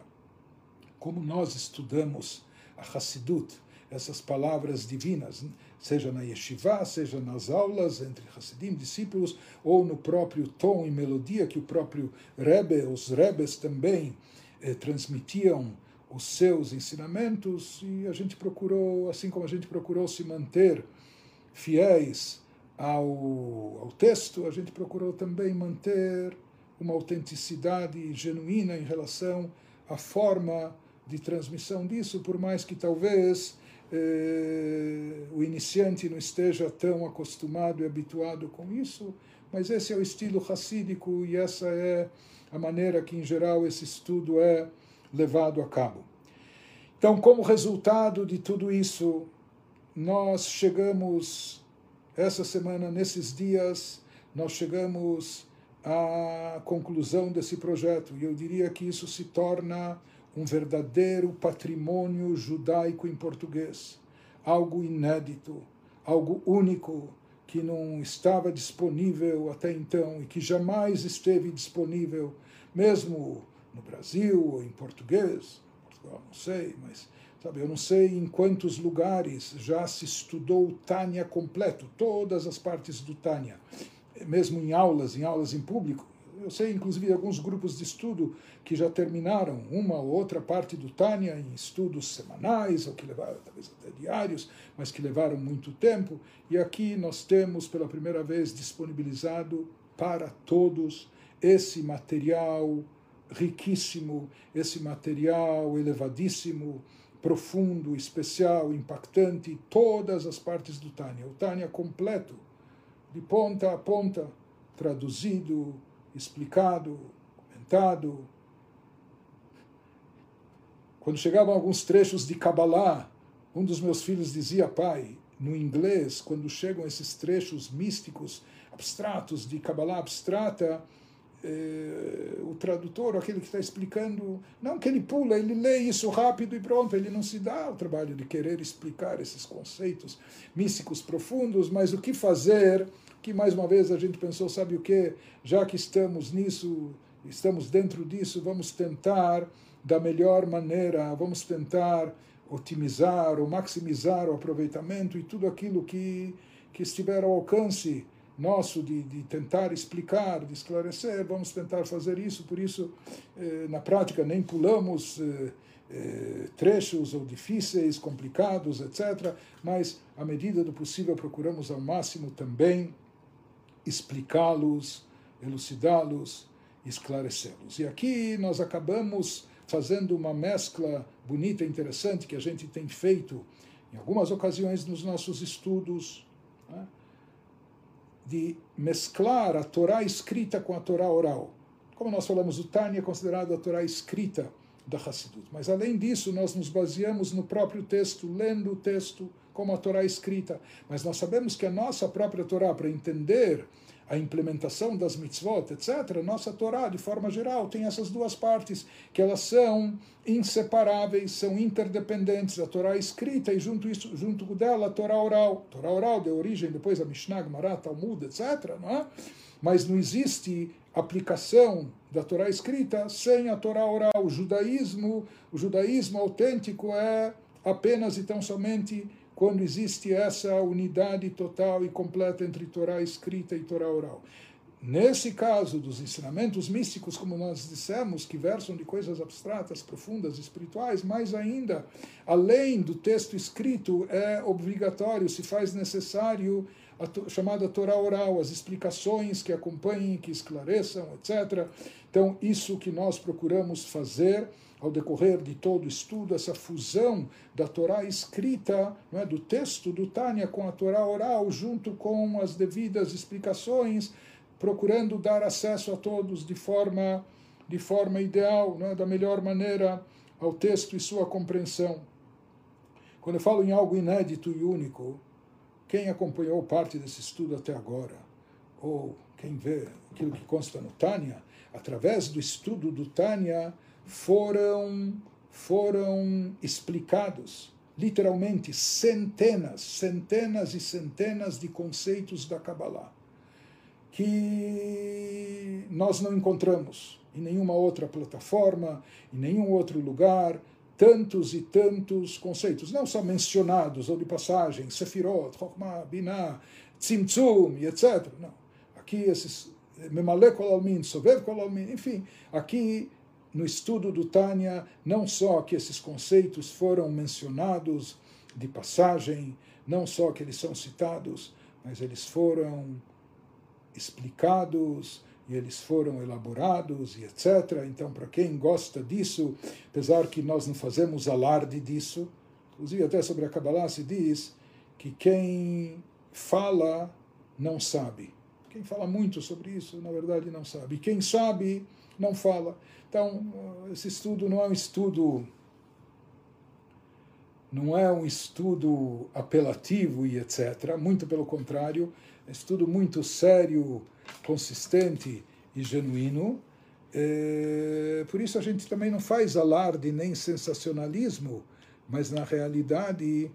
Como nós estudamos a Hassidut, essas palavras divinas, seja na yeshiva, seja nas aulas entre Hassidim, discípulos, ou no próprio tom e melodia que o próprio Rebbe, os Rebes também eh, transmitiam os seus ensinamentos, e a gente procurou, assim como a gente procurou se manter fiéis ao, ao texto, a gente procurou também manter uma autenticidade genuína em relação à forma de transmissão disso, por mais que talvez eh, o iniciante não esteja tão acostumado e habituado com isso, mas esse é o estilo racídico e essa é a maneira que, em geral, esse estudo é levado a cabo. Então, como resultado de tudo isso, nós chegamos, essa semana, nesses dias, nós chegamos à conclusão desse projeto, e eu diria que isso se torna um verdadeiro patrimônio judaico em português, algo inédito, algo único que não estava disponível até então e que jamais esteve disponível, mesmo no Brasil ou em português, Portugal, não sei, mas sabe, eu não sei em quantos lugares já se estudou o Tânia completo, todas as partes do Tânia, mesmo em aulas, em aulas em público, eu sei, inclusive, alguns grupos de estudo que já terminaram uma ou outra parte do Tânia em estudos semanais, ou que levaram talvez até diários, mas que levaram muito tempo. E aqui nós temos, pela primeira vez, disponibilizado para todos esse material riquíssimo, esse material elevadíssimo, profundo, especial, impactante, todas as partes do Tânia. O Tânia completo, de ponta a ponta, traduzido, explicado, comentado. Quando chegavam alguns trechos de Kabbalah, um dos meus filhos dizia, pai, no inglês, quando chegam esses trechos místicos, abstratos, de Kabbalah abstrata, eh, o tradutor, aquele que está explicando, não que ele pula, ele lê isso rápido e pronto, ele não se dá o trabalho de querer explicar esses conceitos místicos profundos, mas o que fazer que mais uma vez a gente pensou, sabe o que? Já que estamos nisso, estamos dentro disso, vamos tentar da melhor maneira, vamos tentar otimizar ou maximizar o aproveitamento e tudo aquilo que, que estiver ao alcance nosso de, de tentar explicar, de esclarecer, vamos tentar fazer isso, por isso, eh, na prática, nem pulamos eh, eh, trechos ou difíceis, complicados, etc., mas, à medida do possível, procuramos ao máximo também explicá-los, elucidá-los, esclarecê-los. E aqui nós acabamos fazendo uma mescla bonita e interessante que a gente tem feito em algumas ocasiões nos nossos estudos, né? de mesclar a Torá escrita com a Torá oral. Como nós falamos, o Tânia é considerado a Torá escrita, da Hassidut. Mas além disso, nós nos baseamos no próprio texto, lendo o texto como a Torá é escrita. Mas nós sabemos que a nossa própria Torá, para entender a implementação das mitzvot, etc., nossa Torá, de forma geral, tem essas duas partes, que elas são inseparáveis, são interdependentes. A Torá escrita e junto, isso, junto dela a Torá oral. A Torá oral deu origem depois a Mishnah, Gemara, Talmud, etc., não é? Mas não existe aplicação da Torá escrita sem a Torá oral. O judaísmo, o judaísmo autêntico é apenas e tão somente quando existe essa unidade total e completa entre Torá escrita e Torá oral. Nesse caso dos ensinamentos místicos, como nós dissemos, que versam de coisas abstratas, profundas, espirituais, mais ainda, além do texto escrito, é obrigatório, se faz necessário a chamada Torá oral, as explicações que acompanhem, que esclareçam, etc. Então, isso que nós procuramos fazer ao decorrer de todo o estudo, essa fusão da Torá escrita, é, do texto do Tânia com a Torá oral, junto com as devidas explicações, procurando dar acesso a todos de forma, de forma ideal, é, da melhor maneira ao texto e sua compreensão. Quando eu falo em algo inédito e único, quem acompanhou parte desse estudo até agora, ou quem vê aquilo que consta no Tânia, através do estudo do Tânia, foram, foram explicados literalmente centenas, centenas e centenas de conceitos da Kabbalah que nós não encontramos em nenhuma outra plataforma, em nenhum outro lugar, tantos e tantos conceitos, não só mencionados ou de passagem, Sefirot, Chokhmah, Binah, Tzimtzum etc. Não. Aqui esses Memale Kolalmin, Sovev Kolalmin, enfim, aqui no estudo do Tânia, não só que esses conceitos foram mencionados de passagem, não só que eles são citados, mas eles foram explicados e eles foram elaborados e etc. Então, para quem gosta disso, apesar que nós não fazemos alarde disso, inclusive até sobre a Kabbalah se diz que quem fala não sabe. Quem fala muito sobre isso, na verdade, não sabe. E quem sabe, não fala. Então, esse estudo não é um estudo não é um estudo apelativo e etc. Muito pelo contrário, é um estudo muito sério, consistente e genuíno. É, por isso a gente também não faz alarde nem sensacionalismo, mas na realidade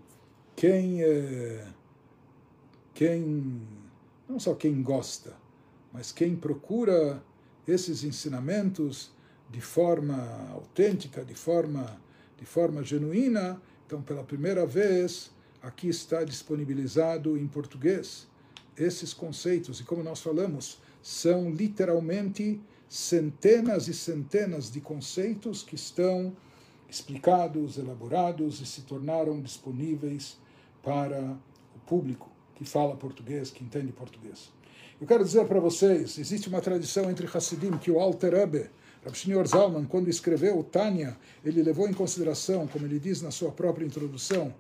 quem é, quem não só quem gosta, mas quem procura esses ensinamentos de forma autêntica, de forma, de forma genuína. Então, pela primeira vez, aqui está disponibilizado em português esses conceitos. E como nós falamos, são literalmente centenas e centenas de conceitos que estão explicados, elaborados e se tornaram disponíveis para o público que fala português, que entende português. Eu quero dizer para vocês, existe uma tradição entre Hassidim que o Alter Rebbe, Shneur Zalman, quando escreveu o Tânia, ele levou em consideração, como ele diz na sua própria introdução,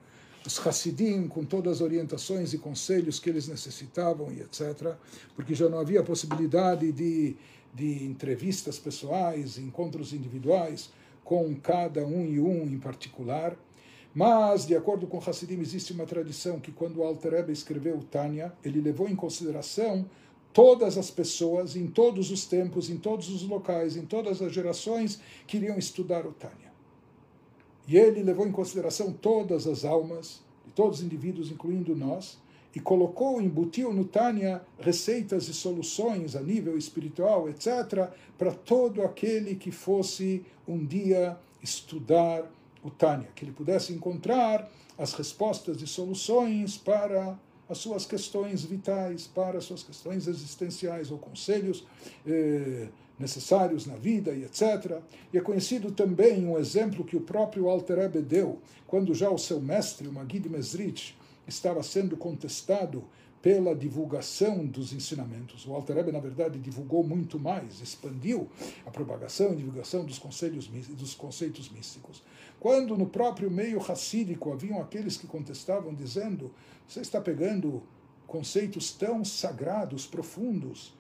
os Hassidim com todas as orientações e conselhos que eles necessitavam e etc., porque já não havia possibilidade de, de entrevistas pessoais, encontros individuais com cada um e um em particular. Mas, de acordo com Hassidim, existe uma tradição que quando o Alter Rebbe escreveu o Tânia, ele levou em consideração todas as pessoas, em todos os tempos, em todos os locais, em todas as gerações que iriam estudar o Tânia. E ele levou em consideração todas as almas, de todos os indivíduos, incluindo nós, e colocou, embutiu no Tânia receitas e soluções a nível espiritual, etc., para todo aquele que fosse um dia estudar o Tânia, que ele pudesse encontrar as respostas e soluções para as suas questões vitais, para as suas questões existenciais ou conselhos eh, necessários na vida e etc. E é conhecido também um exemplo que o próprio Alter Ebe deu, quando já o seu mestre, o Magid Mesrich, estava sendo contestado pela divulgação dos ensinamentos. O Alter Ebe, na verdade, divulgou muito mais, expandiu a propagação e divulgação dos, conselhos, dos conceitos místicos. Quando no próprio meio racídico haviam aqueles que contestavam, dizendo: você está pegando conceitos tão sagrados, profundos,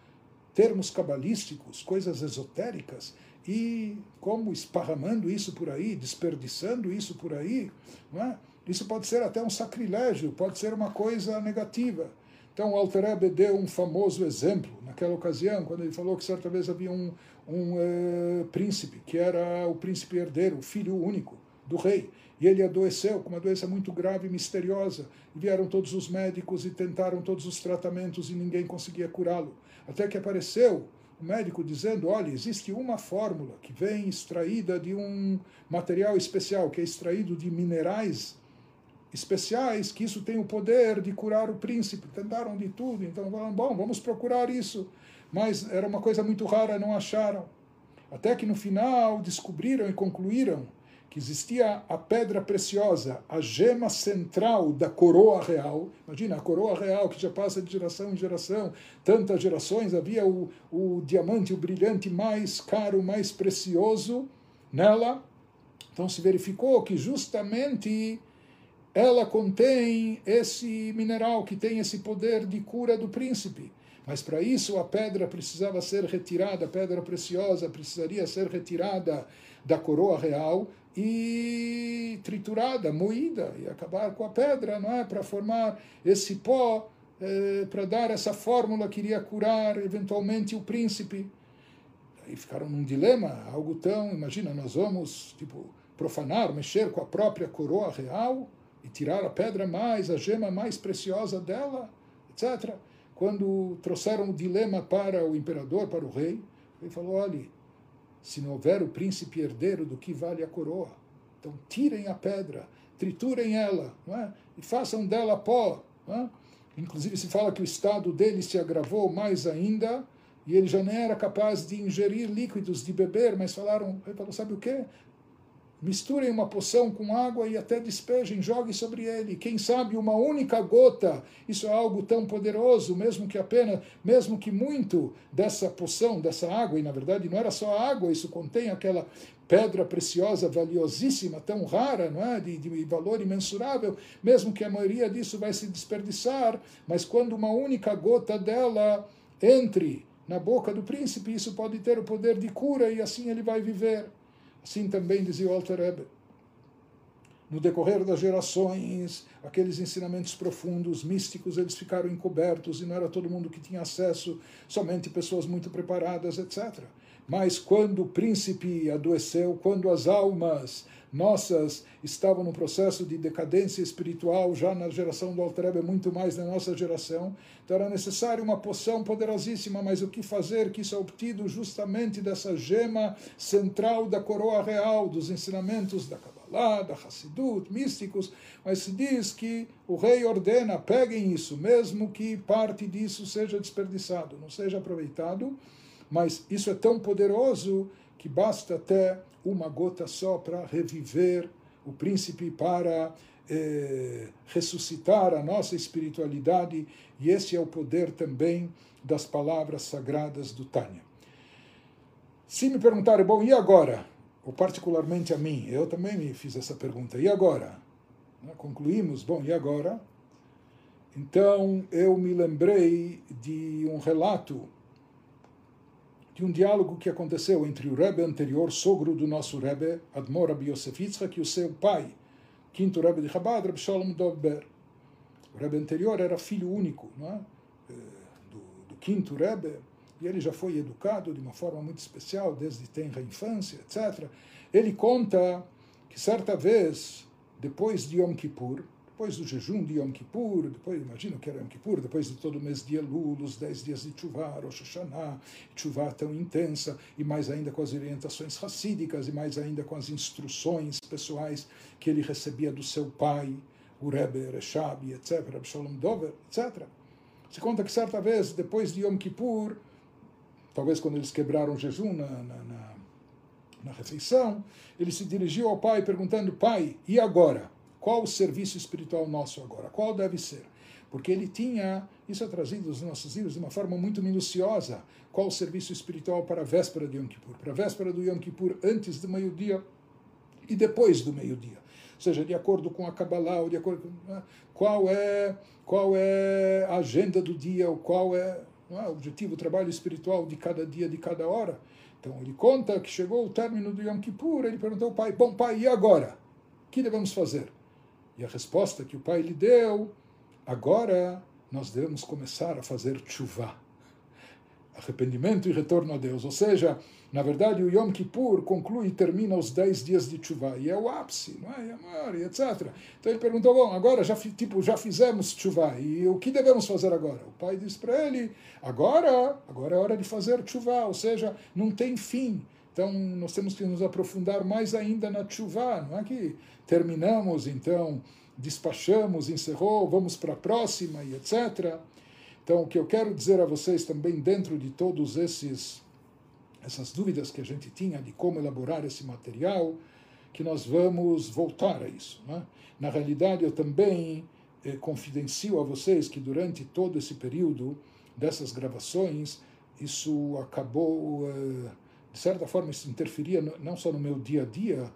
termos cabalísticos, coisas esotéricas, e como esparramando isso por aí, desperdiçando isso por aí, é? isso pode ser até um sacrilégio, pode ser uma coisa negativa. Então, o Alter deu um famoso exemplo naquela ocasião, quando ele falou que certa vez havia um, um uh, príncipe, que era o príncipe herdeiro, o filho único do rei. E ele adoeceu com uma doença muito grave e misteriosa. E vieram todos os médicos e tentaram todos os tratamentos e ninguém conseguia curá-lo. Até que apareceu o médico dizendo: olha, existe uma fórmula que vem extraída de um material especial, que é extraído de minerais especiais, que isso tem o poder de curar o príncipe. Tentaram de tudo, então falaram: bom, vamos procurar isso. Mas era uma coisa muito rara, não acharam. Até que no final descobriram e concluíram que existia a pedra preciosa, a gema central da coroa real. Imagina, a coroa real que já passa de geração em geração, tantas gerações, havia o, o diamante, o brilhante mais caro, mais precioso nela. Então se verificou que justamente ela contém esse mineral que tem esse poder de cura do príncipe. Mas para isso a pedra precisava ser retirada, a pedra preciosa precisaria ser retirada da coroa real e triturada, moída, e acabar com a pedra, não é? Para formar esse pó, eh, para dar essa fórmula que iria curar eventualmente o príncipe. Aí ficaram num dilema, algo tão, imagina, nós vamos, tipo, profanar, mexer com a própria coroa real e tirar a pedra mais, a gema mais preciosa dela, etc. Quando trouxeram o dilema para o imperador, para o rei, ele falou: olhe, se não houver o príncipe herdeiro, do que vale a coroa? Então tirem a pedra, triturem ela, é? e façam dela pó. É? Inclusive se fala que o estado dele se agravou mais ainda, e ele já nem era capaz de ingerir líquidos, de beber, mas falaram, ele falou, sabe o quê? Misturem uma poção com água e até despejem, joguem sobre ele. Quem sabe uma única gota, isso é algo tão poderoso, mesmo que apenas, mesmo que muito dessa poção, dessa água, e na verdade não era só água, isso contém aquela pedra preciosa, valiosíssima, tão rara, não é? de, de valor imensurável, mesmo que a maioria disso vai se desperdiçar, mas quando uma única gota dela entre na boca do príncipe, isso pode ter o poder de cura e assim ele vai viver. Assim também dizia o Alter Rebbe. No decorrer das gerações, aqueles ensinamentos profundos, místicos, eles ficaram encobertos e não era todo mundo que tinha acesso, somente pessoas muito preparadas, etc. Mas quando o príncipe adoeceu, quando as almas nossas estavam no processo de decadência espiritual já na geração do Altrebe, muito mais na nossa geração. Então era necessário uma poção poderosíssima, mas o que fazer que isso é obtido justamente dessa gema central da coroa real, dos ensinamentos da Kabbalah, da Hassidut, místicos, mas se diz que o rei ordena, peguem isso, mesmo que parte disso seja desperdiçado, não seja aproveitado, mas isso é tão poderoso que basta até uma gota só para reviver o príncipe, para eh, ressuscitar a nossa espiritualidade, e esse é o poder também das palavras sagradas do Tânia. Se me perguntarem, bom, e agora? Ou particularmente a mim, eu também me fiz essa pergunta, e agora? Né, concluímos, bom, e agora? Então eu me lembrei de um relato de um diálogo que aconteceu entre o Rebbe anterior, sogro do nosso Rebbe, Admor Rabbi Yosef Yitzhak, e o seu pai, quinto Rebbe de Chabad, Rabbi Shalom Dovber. O Rebbe anterior era filho único é? Eh, do, do quinto Rebbe, e ele já foi educado de uma forma muito especial, desde tenra infância, etc. Ele conta que certa vez, depois de Yom Kippur, depois do jejum de Yom Kippur, depois, imagina que era Yom Kippur, depois de todo o mês de Elul, os dez dias de Tshuva, Rosh Hashanah, Tshuva tão intensa, e mais ainda com as orientações racídicas, e mais ainda com as instruções pessoais que ele recebia do seu pai, o Rebbe Reshabi, etc., Rebbe Shalom Dover, etc. Se conta que certa vez, depois de Yom Kippur, talvez quando eles quebraram o jejum na, na, na, na refeição, ele se dirigiu ao pai perguntando, pai, e agora? Qual o serviço espiritual nosso agora? Qual deve ser? Porque ele tinha, isso é trazido nos nossos livros de uma forma muito minuciosa, qual o serviço espiritual para a véspera de Yom Kippur, para a véspera do Yom Kippur antes do meio-dia e depois do meio-dia. Ou seja, de acordo com a Kabbalah, ou de acordo com né, qual é, qual é a agenda do dia, ou qual é é? o objetivo, o trabalho espiritual de cada dia, de cada hora. Então ele conta que chegou o término do Yom Kippur, ele perguntou ao pai, bom pai, e agora? O que devemos fazer? E a resposta que o pai lhe deu, agora nós devemos começar a fazer chuva arrependimento e retorno a Deus. Ou seja, na verdade, o Yom Kippur conclui e termina os 10 dias de chuva, e é o ápice, não é? Amor, e etc. Então ele perguntou, bom, agora já, tipo, já fizemos chuva, e o que devemos fazer agora? O pai disse para ele, agora, agora é hora de fazer chuva, ou seja, não tem fim. Então nós temos que nos aprofundar mais ainda na chuva, não é que terminamos, então despachamos, encerrou, vamos para a próxima e etc. Então, o que eu quero dizer a vocês também, dentro de todos esses essas dúvidas que a gente tinha de como elaborar esse material, que nós vamos voltar a isso. Né? Na realidade, eu também eh, confidencio a vocês que durante todo esse período dessas gravações, isso acabou, eh, de certa forma, isso interferia não só no meu dia a dia,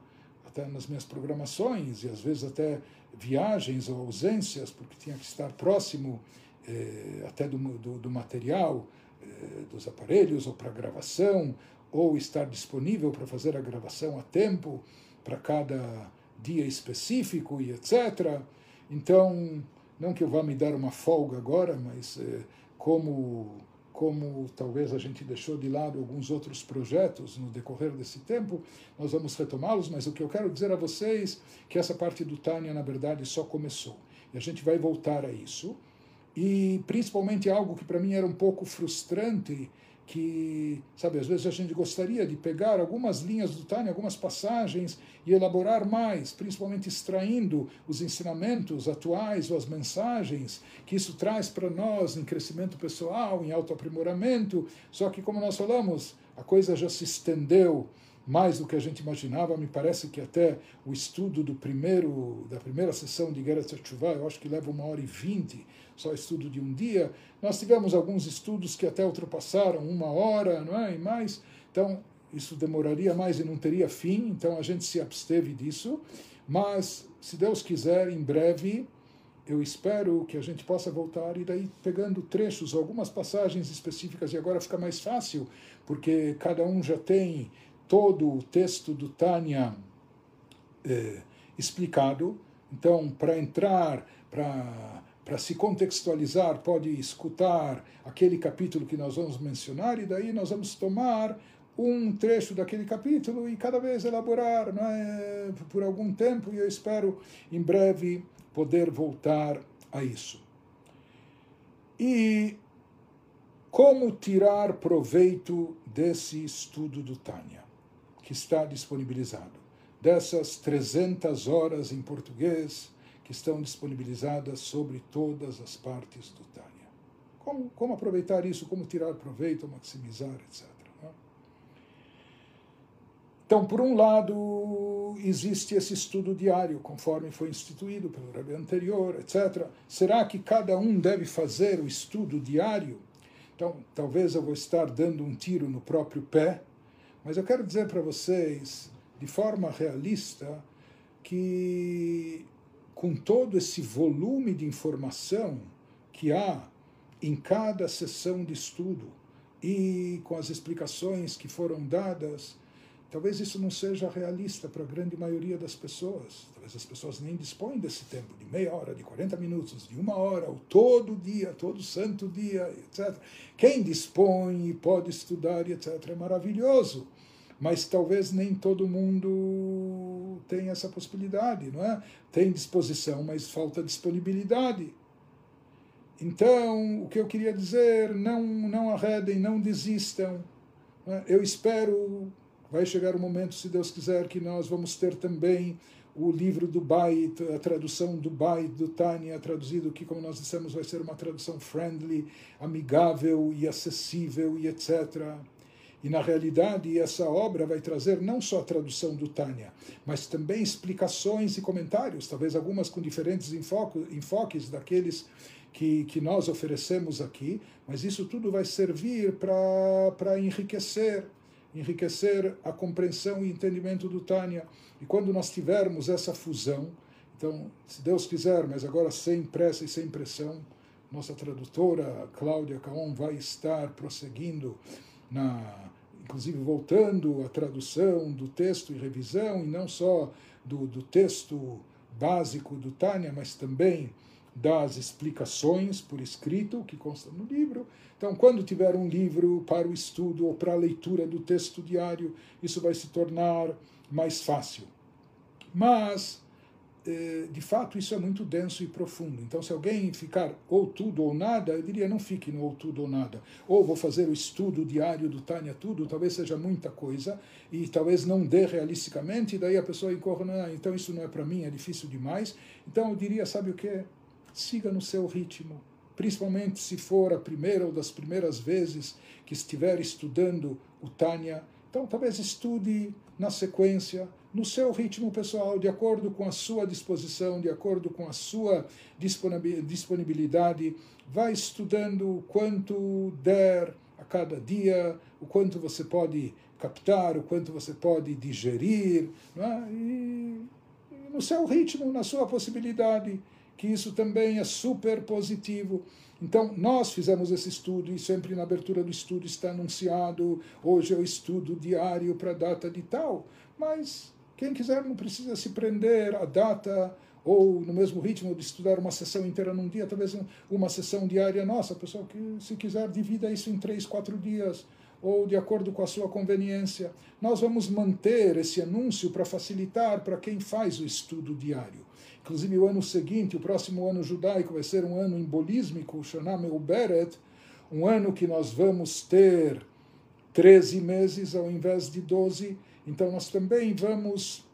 até nas minhas programações, e às vezes até viagens ou ausências, porque tinha que estar próximo eh, até do, do, do material, eh, dos aparelhos, ou para gravação, ou estar disponível para fazer a gravação a tempo, para cada dia específico e etc. Então, não que eu vá me dar uma folga agora, mas eh, como como talvez a gente deixou de lado alguns outros projetos no decorrer desse tempo, nós vamos retomá-los, mas o que eu quero dizer a vocês é que essa parte do Tânia, na verdade, só começou. E a gente vai voltar a isso e principalmente algo que para mim era um pouco frustrante, que, sabe, às vezes a gente gostaria de pegar algumas linhas do Tânia, algumas passagens e elaborar mais, principalmente extraindo os ensinamentos atuais ou as mensagens que isso traz para nós em crescimento pessoal, em autoaprimoramento. Só que, como nós falamos, a coisa já se estendeu mais do que a gente imaginava. Me parece que até o estudo do primeiro da primeira sessão de Geret Tshuva, eu acho que leva uma hora e vinte só estudo de um dia. Nós tivemos alguns estudos que até ultrapassaram uma hora, não é? E mais. Então, isso demoraria mais e não teria fim, então a gente se absteve disso. Mas, se Deus quiser, em breve, eu espero que a gente possa voltar e daí pegando trechos, algumas passagens específicas, e agora fica mais fácil, porque cada um já tem todo o texto do Tânia eh, explicado. Então, para entrar, para para se contextualizar, pode escutar aquele capítulo que nós vamos mencionar, e daí nós vamos tomar um trecho daquele capítulo e cada vez elaborar é, por algum tempo, e eu espero em breve poder voltar a isso. E como tirar proveito desse estudo do Tânia, que está disponibilizado? Dessas 300 horas em português, que estão disponibilizadas sobre todas as partes do Tânia. Como, como aproveitar isso, como tirar proveito, maximizar, etc. Né? Então, por um lado, existe esse estudo diário, conforme foi instituído pelo Rebbe anterior, etc. Será que cada um deve fazer o estudo diário? Então, talvez eu vou estar dando um tiro no próprio pé, mas eu quero dizer para vocês, de forma realista, que com todo esse volume de informação que há em cada sessão de estudo e com as explicações que foram dadas, talvez isso não seja realista para a grande maioria das pessoas. Talvez as pessoas nem dispõem desse tempo, de meia hora, de 40 minutos, de uma hora, ou todo dia, todo santo dia, etc. Quem dispõe e pode estudar, etc., é maravilhoso mas talvez nem todo mundo tem essa possibilidade, não é? Tem disposição, mas falta disponibilidade. Então, o que eu queria dizer, não, não arredem, não desistam. É? Eu espero, vai chegar o momento, se Deus quiser, que nós vamos ter também o livro do Bait, a tradução do Bait, do Tânia, traduzido que, como nós dissemos, vai ser uma tradução friendly, amigável e acessível e etc. E, na realidade, essa obra vai trazer não só a tradução do Tânia, mas também explicações e comentários, talvez algumas com diferentes enfoques daqueles que, que nós oferecemos aqui, mas isso tudo vai servir para enriquecer enriquecer a compreensão e entendimento do Tânia. E quando nós tivermos essa fusão, então, se Deus quiser, mas agora sem pressa e sem pressão, nossa tradutora Cláudia Caon vai estar prosseguindo na inclusive voltando à tradução do texto e revisão, e não só do, do texto básico do Tânia, mas também das explicações por escrito que constam no livro. Então, quando tiver um livro para o estudo ou para a leitura do texto diário, isso vai se tornar mais fácil. Mas eh, de fato isso é muito denso e profundo. Então, se alguém ficar ou tudo ou nada, eu diria não fique no ou tudo ou nada. Ou vou fazer o estudo diário do Tânia tudo, talvez seja muita coisa e talvez não dê realisticamente, e daí a pessoa incorre, não, então isso não é para mim, é difícil demais. Então eu diria, sabe o que? Siga no seu ritmo. Principalmente se for a primeira ou das primeiras vezes que estiver estudando o Tânia. Então talvez estude na sequência, no seu ritmo pessoal, de acordo com a sua disposição, de acordo com a sua disponibilidade. Vai estudando o quanto der a cada dia, o quanto você pode captar, o quanto você pode digerir, é? e, e no seu ritmo, na sua possibilidade, que isso também é super positivo. Então, nós fizemos esse estudo e sempre na abertura do estudo está anunciado: hoje é o estudo diário para a data de tal. Mas quem quiser não precisa se prender à data ou no mesmo ritmo de estudar uma sessão inteira num dia, talvez uma sessão diária nossa, pessoal que se quiser divida isso em três, quatro dias ou de acordo com a sua conveniência. Nós vamos manter esse anúncio para facilitar para quem faz o estudo diário. Inclusive o ano seguinte, o próximo ano judaico vai ser um ano embolísmico, Shana Meuberet, um ano que nós vamos ter 13 meses ao invés de 12 então, nós também vamos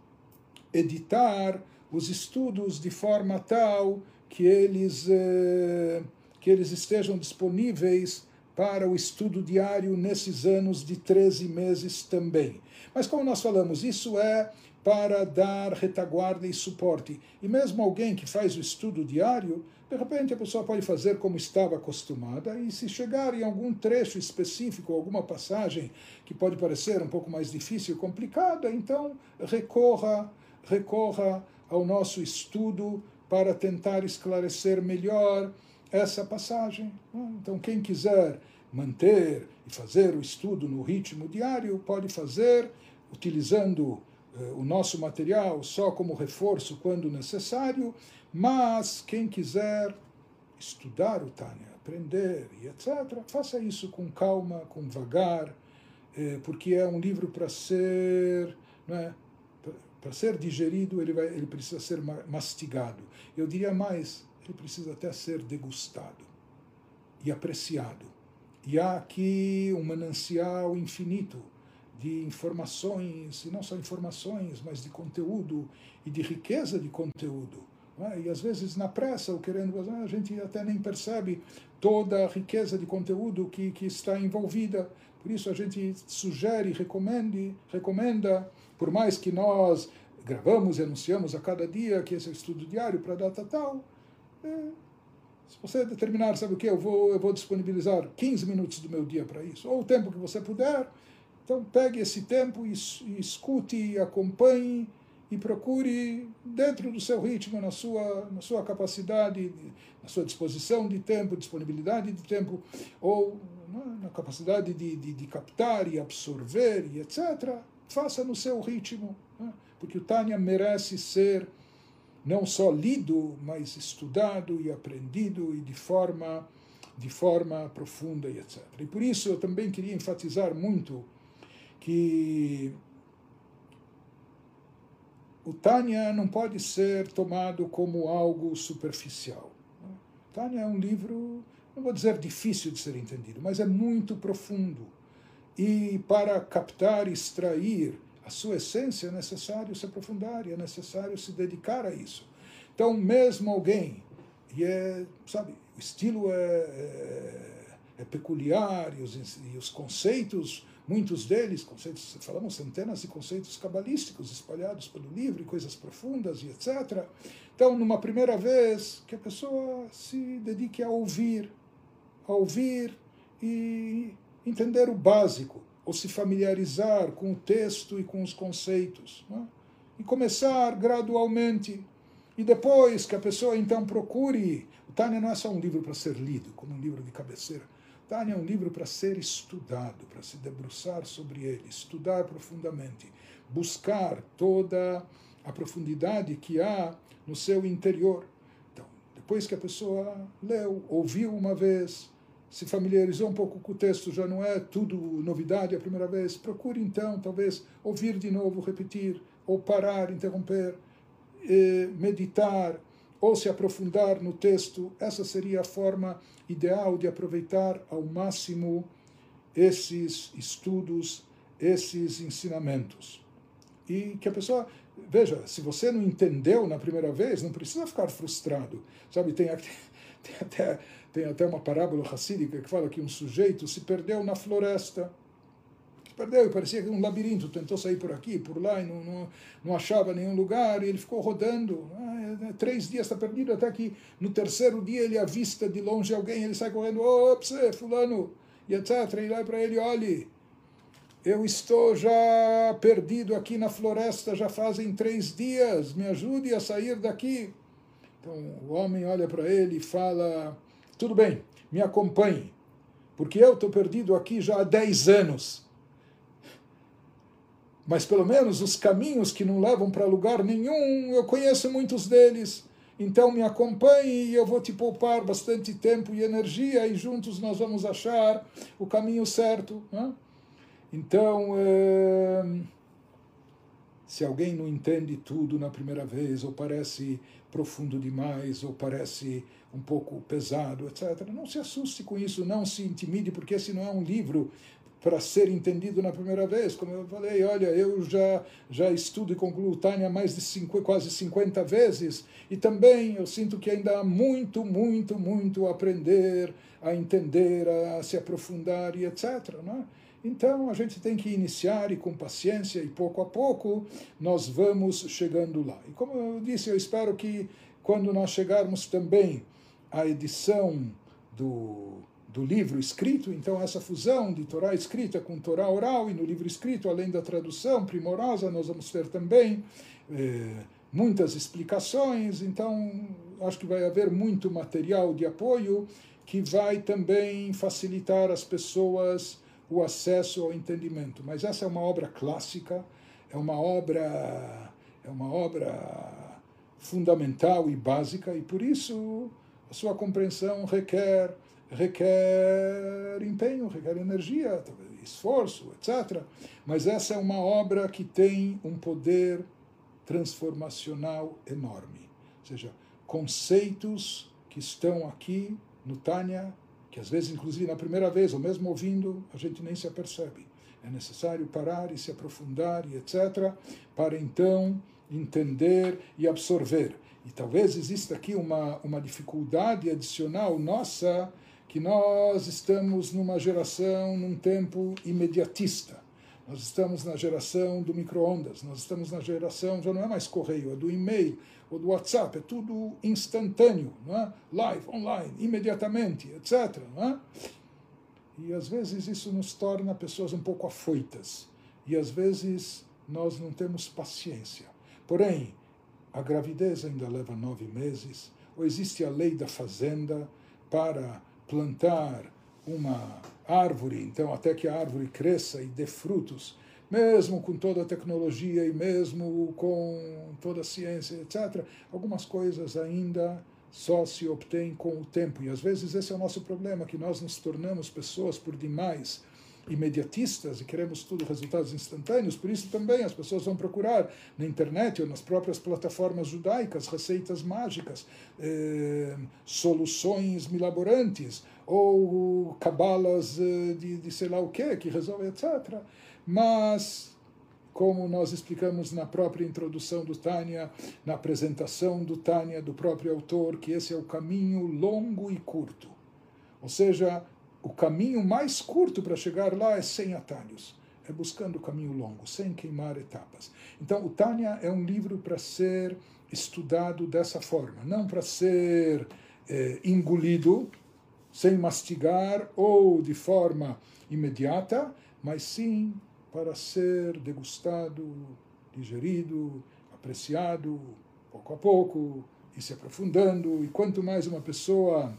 editar os estudos de forma tal que eles, eh, que eles estejam disponíveis para o estudo diário nesses anos de 13 meses também. Mas, como nós falamos, isso é para dar retaguarda e suporte. E mesmo alguém que faz o estudo diário, de repente a pessoa pode fazer como estava acostumada e se chegar em algum trecho específico, alguma passagem que pode parecer um pouco mais difícil e complicada, então recorra, recorra ao nosso estudo para tentar esclarecer melhor essa passagem. Então quem quiser manter e fazer o estudo no ritmo diário pode fazer utilizando o nosso material só como reforço quando necessário mas quem quiser estudar o Tânia, aprender e etc., faça isso com calma, com vagar, eh, porque é um livro para ser, é? para ser digerido, ele, vai, ele precisa ser mastigado. Eu diria mais, ele precisa até ser degustado e apreciado. E há aqui um manancial infinito de informações, e não só informações, mas de conteúdo e de riqueza de conteúdo é? E às vezes na pressa, ou querendo, a gente até nem percebe toda a riqueza de conteúdo que, que está envolvida. Por isso a gente sugere, recomende, recomenda, por mais que nós gravamos e anunciamos a cada dia que esse é estudo diário para a data tal, é, se você determinar, sabe o que, eu vou, eu vou disponibilizar 15 minutos do meu dia para isso, ou o tempo que você puder, então pegue esse tempo e, e escute, acompanhe, e procure, dentro do seu ritmo, na sua, na sua capacidade, na sua disposição de tempo, disponibilidade de tempo, ou na capacidade de, de, de, captar e absorver e etc., faça no seu ritmo, né? porque o Tânia merece ser não só lido, mas estudado e aprendido e de forma, de forma profunda e etc. E por isso eu também queria enfatizar muito que o Tânia não pode ser tomado como algo superficial. Tânia é um livro, não vou dizer difícil de ser entendido, mas é muito profundo. E para captar e extrair a sua essência é necessário se aprofundar e é necessário se dedicar a isso. Então, mesmo alguém, e é, sabe, o estilo é, é, é peculiar e os, e os conceitos Muitos deles, conceitos, falamos centenas de conceitos cabalísticos espalhados pelo livro, coisas profundas e etc. Então, numa primeira vez, que a pessoa se dedique a ouvir, a ouvir e entender o básico, ou se familiarizar com o texto e com os conceitos. Né? E começar gradualmente. E depois que a pessoa então procure O Tânia não é só um livro para ser lido, como um livro de cabeceira. Tânia é um livro para ser estudado, para se debruçar sobre ele, estudar profundamente, buscar toda a profundidade que há no seu interior. Então, depois que a pessoa leu, ouviu uma vez, se familiarizou um pouco com o texto, já não é tudo novidade a primeira vez, procure então, talvez, ouvir de novo, repetir, ou parar, interromper, meditar, ou se aprofundar no texto. Essa seria a forma ideal de aproveitar ao máximo esses estudos, esses ensinamentos. E que a pessoa veja, se você não entendeu na primeira vez, não precisa ficar frustrado. Sabe, tem, tem até, tem até uma parábola racídica que fala que um sujeito se perdeu na floresta. Perdeu e parecia um labirinto, tentou sair por aqui, por lá, e não, não, não achava nenhum lugar, e ele ficou rodando. Ah, é, é, três dias está perdido, até que no terceiro dia ele avista de longe alguém, ele sai correndo, ops, fulano, e etc. E lá para ele, olhe, eu estou já perdido aqui na floresta já fazem três dias, me ajude a sair daqui. Então o homem olha para ele e fala: Tudo bem, me acompanhe, porque eu estou perdido aqui já há dez anos. Mas pelo menos os caminhos que não levam para lugar nenhum, eu conheço muitos deles. Então me acompanhe e eu vou te poupar bastante tempo e energia e juntos nós vamos achar o caminho certo. Né? Então, é, se alguém não entende tudo na primeira vez, ou parece profundo demais, ou parece um pouco pesado, etc., não se assuste com isso, não se intimide, porque esse não é um livro para ser entendido na primeira vez. Como eu falei, olha, eu já, já estudo e concluo Tânia mais de cinco, quase 50 vezes, e também eu sinto que ainda há muito, muito, muito a aprender, a entender, a se aprofundar e etc. Não é? Então a gente tem que iniciar e com paciência e pouco a pouco nós vamos chegando lá. E como eu disse, eu espero que quando nós chegarmos também à edição do, do livro escrito, então essa fusão de Torá escrita com Torá oral e no livro escrito, além da tradução primorosa, nós vamos ter também eh, muitas explicações, então acho que vai haver muito material de apoio que vai também facilitar as pessoas o acesso ao entendimento. Mas essa é uma obra clássica, é uma obra é uma obra fundamental e básica e por isso a sua compreensão requer requer empenho, requer energia, esforço, etc. Mas essa é uma obra que tem um poder transformacional enorme. Ou seja, conceitos que estão aqui no Tânia que às vezes, inclusive na primeira vez, ou mesmo ouvindo, a gente nem se apercebe. É necessário parar e se aprofundar e etc., para então entender e absorver. E talvez exista aqui uma, uma dificuldade adicional nossa, que nós estamos numa geração, num tempo imediatista. Nós estamos na geração do micro-ondas, nós estamos na geração, já não é mais correio, é do e-mail, ou do WhatsApp, é tudo instantâneo, não é? live, online, imediatamente, etc. Não é? E às vezes isso nos torna pessoas um pouco afoitas, e às vezes nós não temos paciência. Porém, a gravidez ainda leva nove meses, ou existe a lei da fazenda para plantar uma árvore, então até que a árvore cresça e dê frutos, mesmo com toda a tecnologia e mesmo com toda a ciência, etc., algumas coisas ainda só se obtêm com o tempo. E às vezes esse é o nosso problema, que nós nos tornamos pessoas por demais imediatistas e queremos tudo resultados instantâneos, por isso também as pessoas vão procurar na internet ou nas próprias plataformas judaicas receitas mágicas, eh, soluções milaborantes ou cabalas eh, de, de sei lá o que, que resolvem, etc. Mas, como nós explicamos na própria introdução do Tânia, na apresentação do Tânia, do próprio autor, que esse é o caminho longo e curto. Ou seja, o caminho mais curto para chegar lá é sem atalhos, é buscando o caminho longo, sem queimar etapas. Então, o Tânia é um livro para ser estudado dessa forma, não para ser é, engolido, sem mastigar ou de forma imediata, mas sim para ser degustado, digerido, apreciado pouco a pouco, e se aprofundando, e quanto mais uma pessoa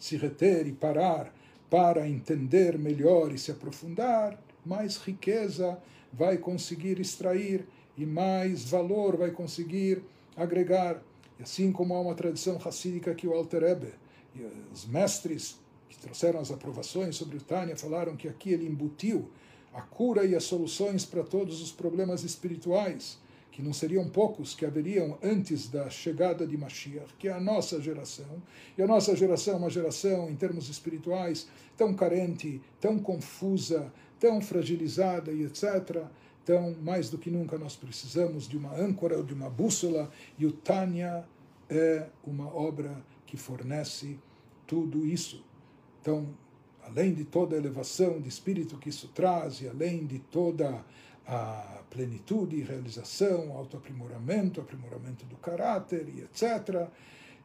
se reter e parar para entender melhor e se aprofundar, mais riqueza vai conseguir extrair e mais valor vai conseguir agregar. E assim como há uma tradição racídica que o Alter Rebbe, e os mestres que trouxeram as aprovações sobre o Tânia falaram que aqui ele embutiu a cura e as soluções para todos os problemas espirituais, que não seriam poucos que haveriam antes da chegada de Mashiach, que é a nossa geração. E a nossa geração é uma geração, em termos espirituais, tão carente, tão confusa, tão fragilizada e etc. Então, mais do que nunca, nós precisamos de uma âncora, de uma bússola, e o Tânia é uma obra que fornece tudo isso. Então, além de toda a elevação de espírito que isso traz, e além de toda a plenitude, realização, autoaprimoramento, aprimoramento do caráter e etc.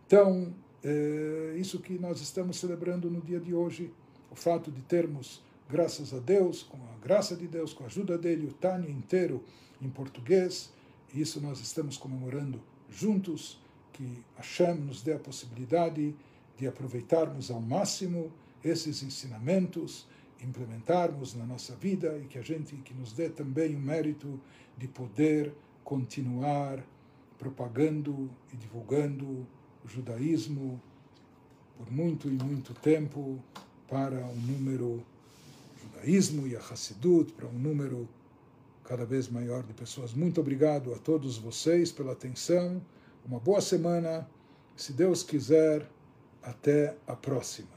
Então, é isso que nós estamos celebrando no dia de hoje, o fato de termos, graças a Deus, com a graça de Deus, com a ajuda dele, o Tânia inteiro em português, isso nós estamos comemorando juntos, que Hashem nos dê a possibilidade de aproveitarmos ao máximo esses ensinamentos, implementarmos na nossa vida e que a gente que nos dê também o mérito de poder continuar propagando e divulgando o judaísmo por muito e muito tempo para um número judaísmo e a Hassidut para um número cada vez maior de pessoas. Muito obrigado a todos vocês pela atenção. Uma boa semana. Se Deus quiser, até a próxima.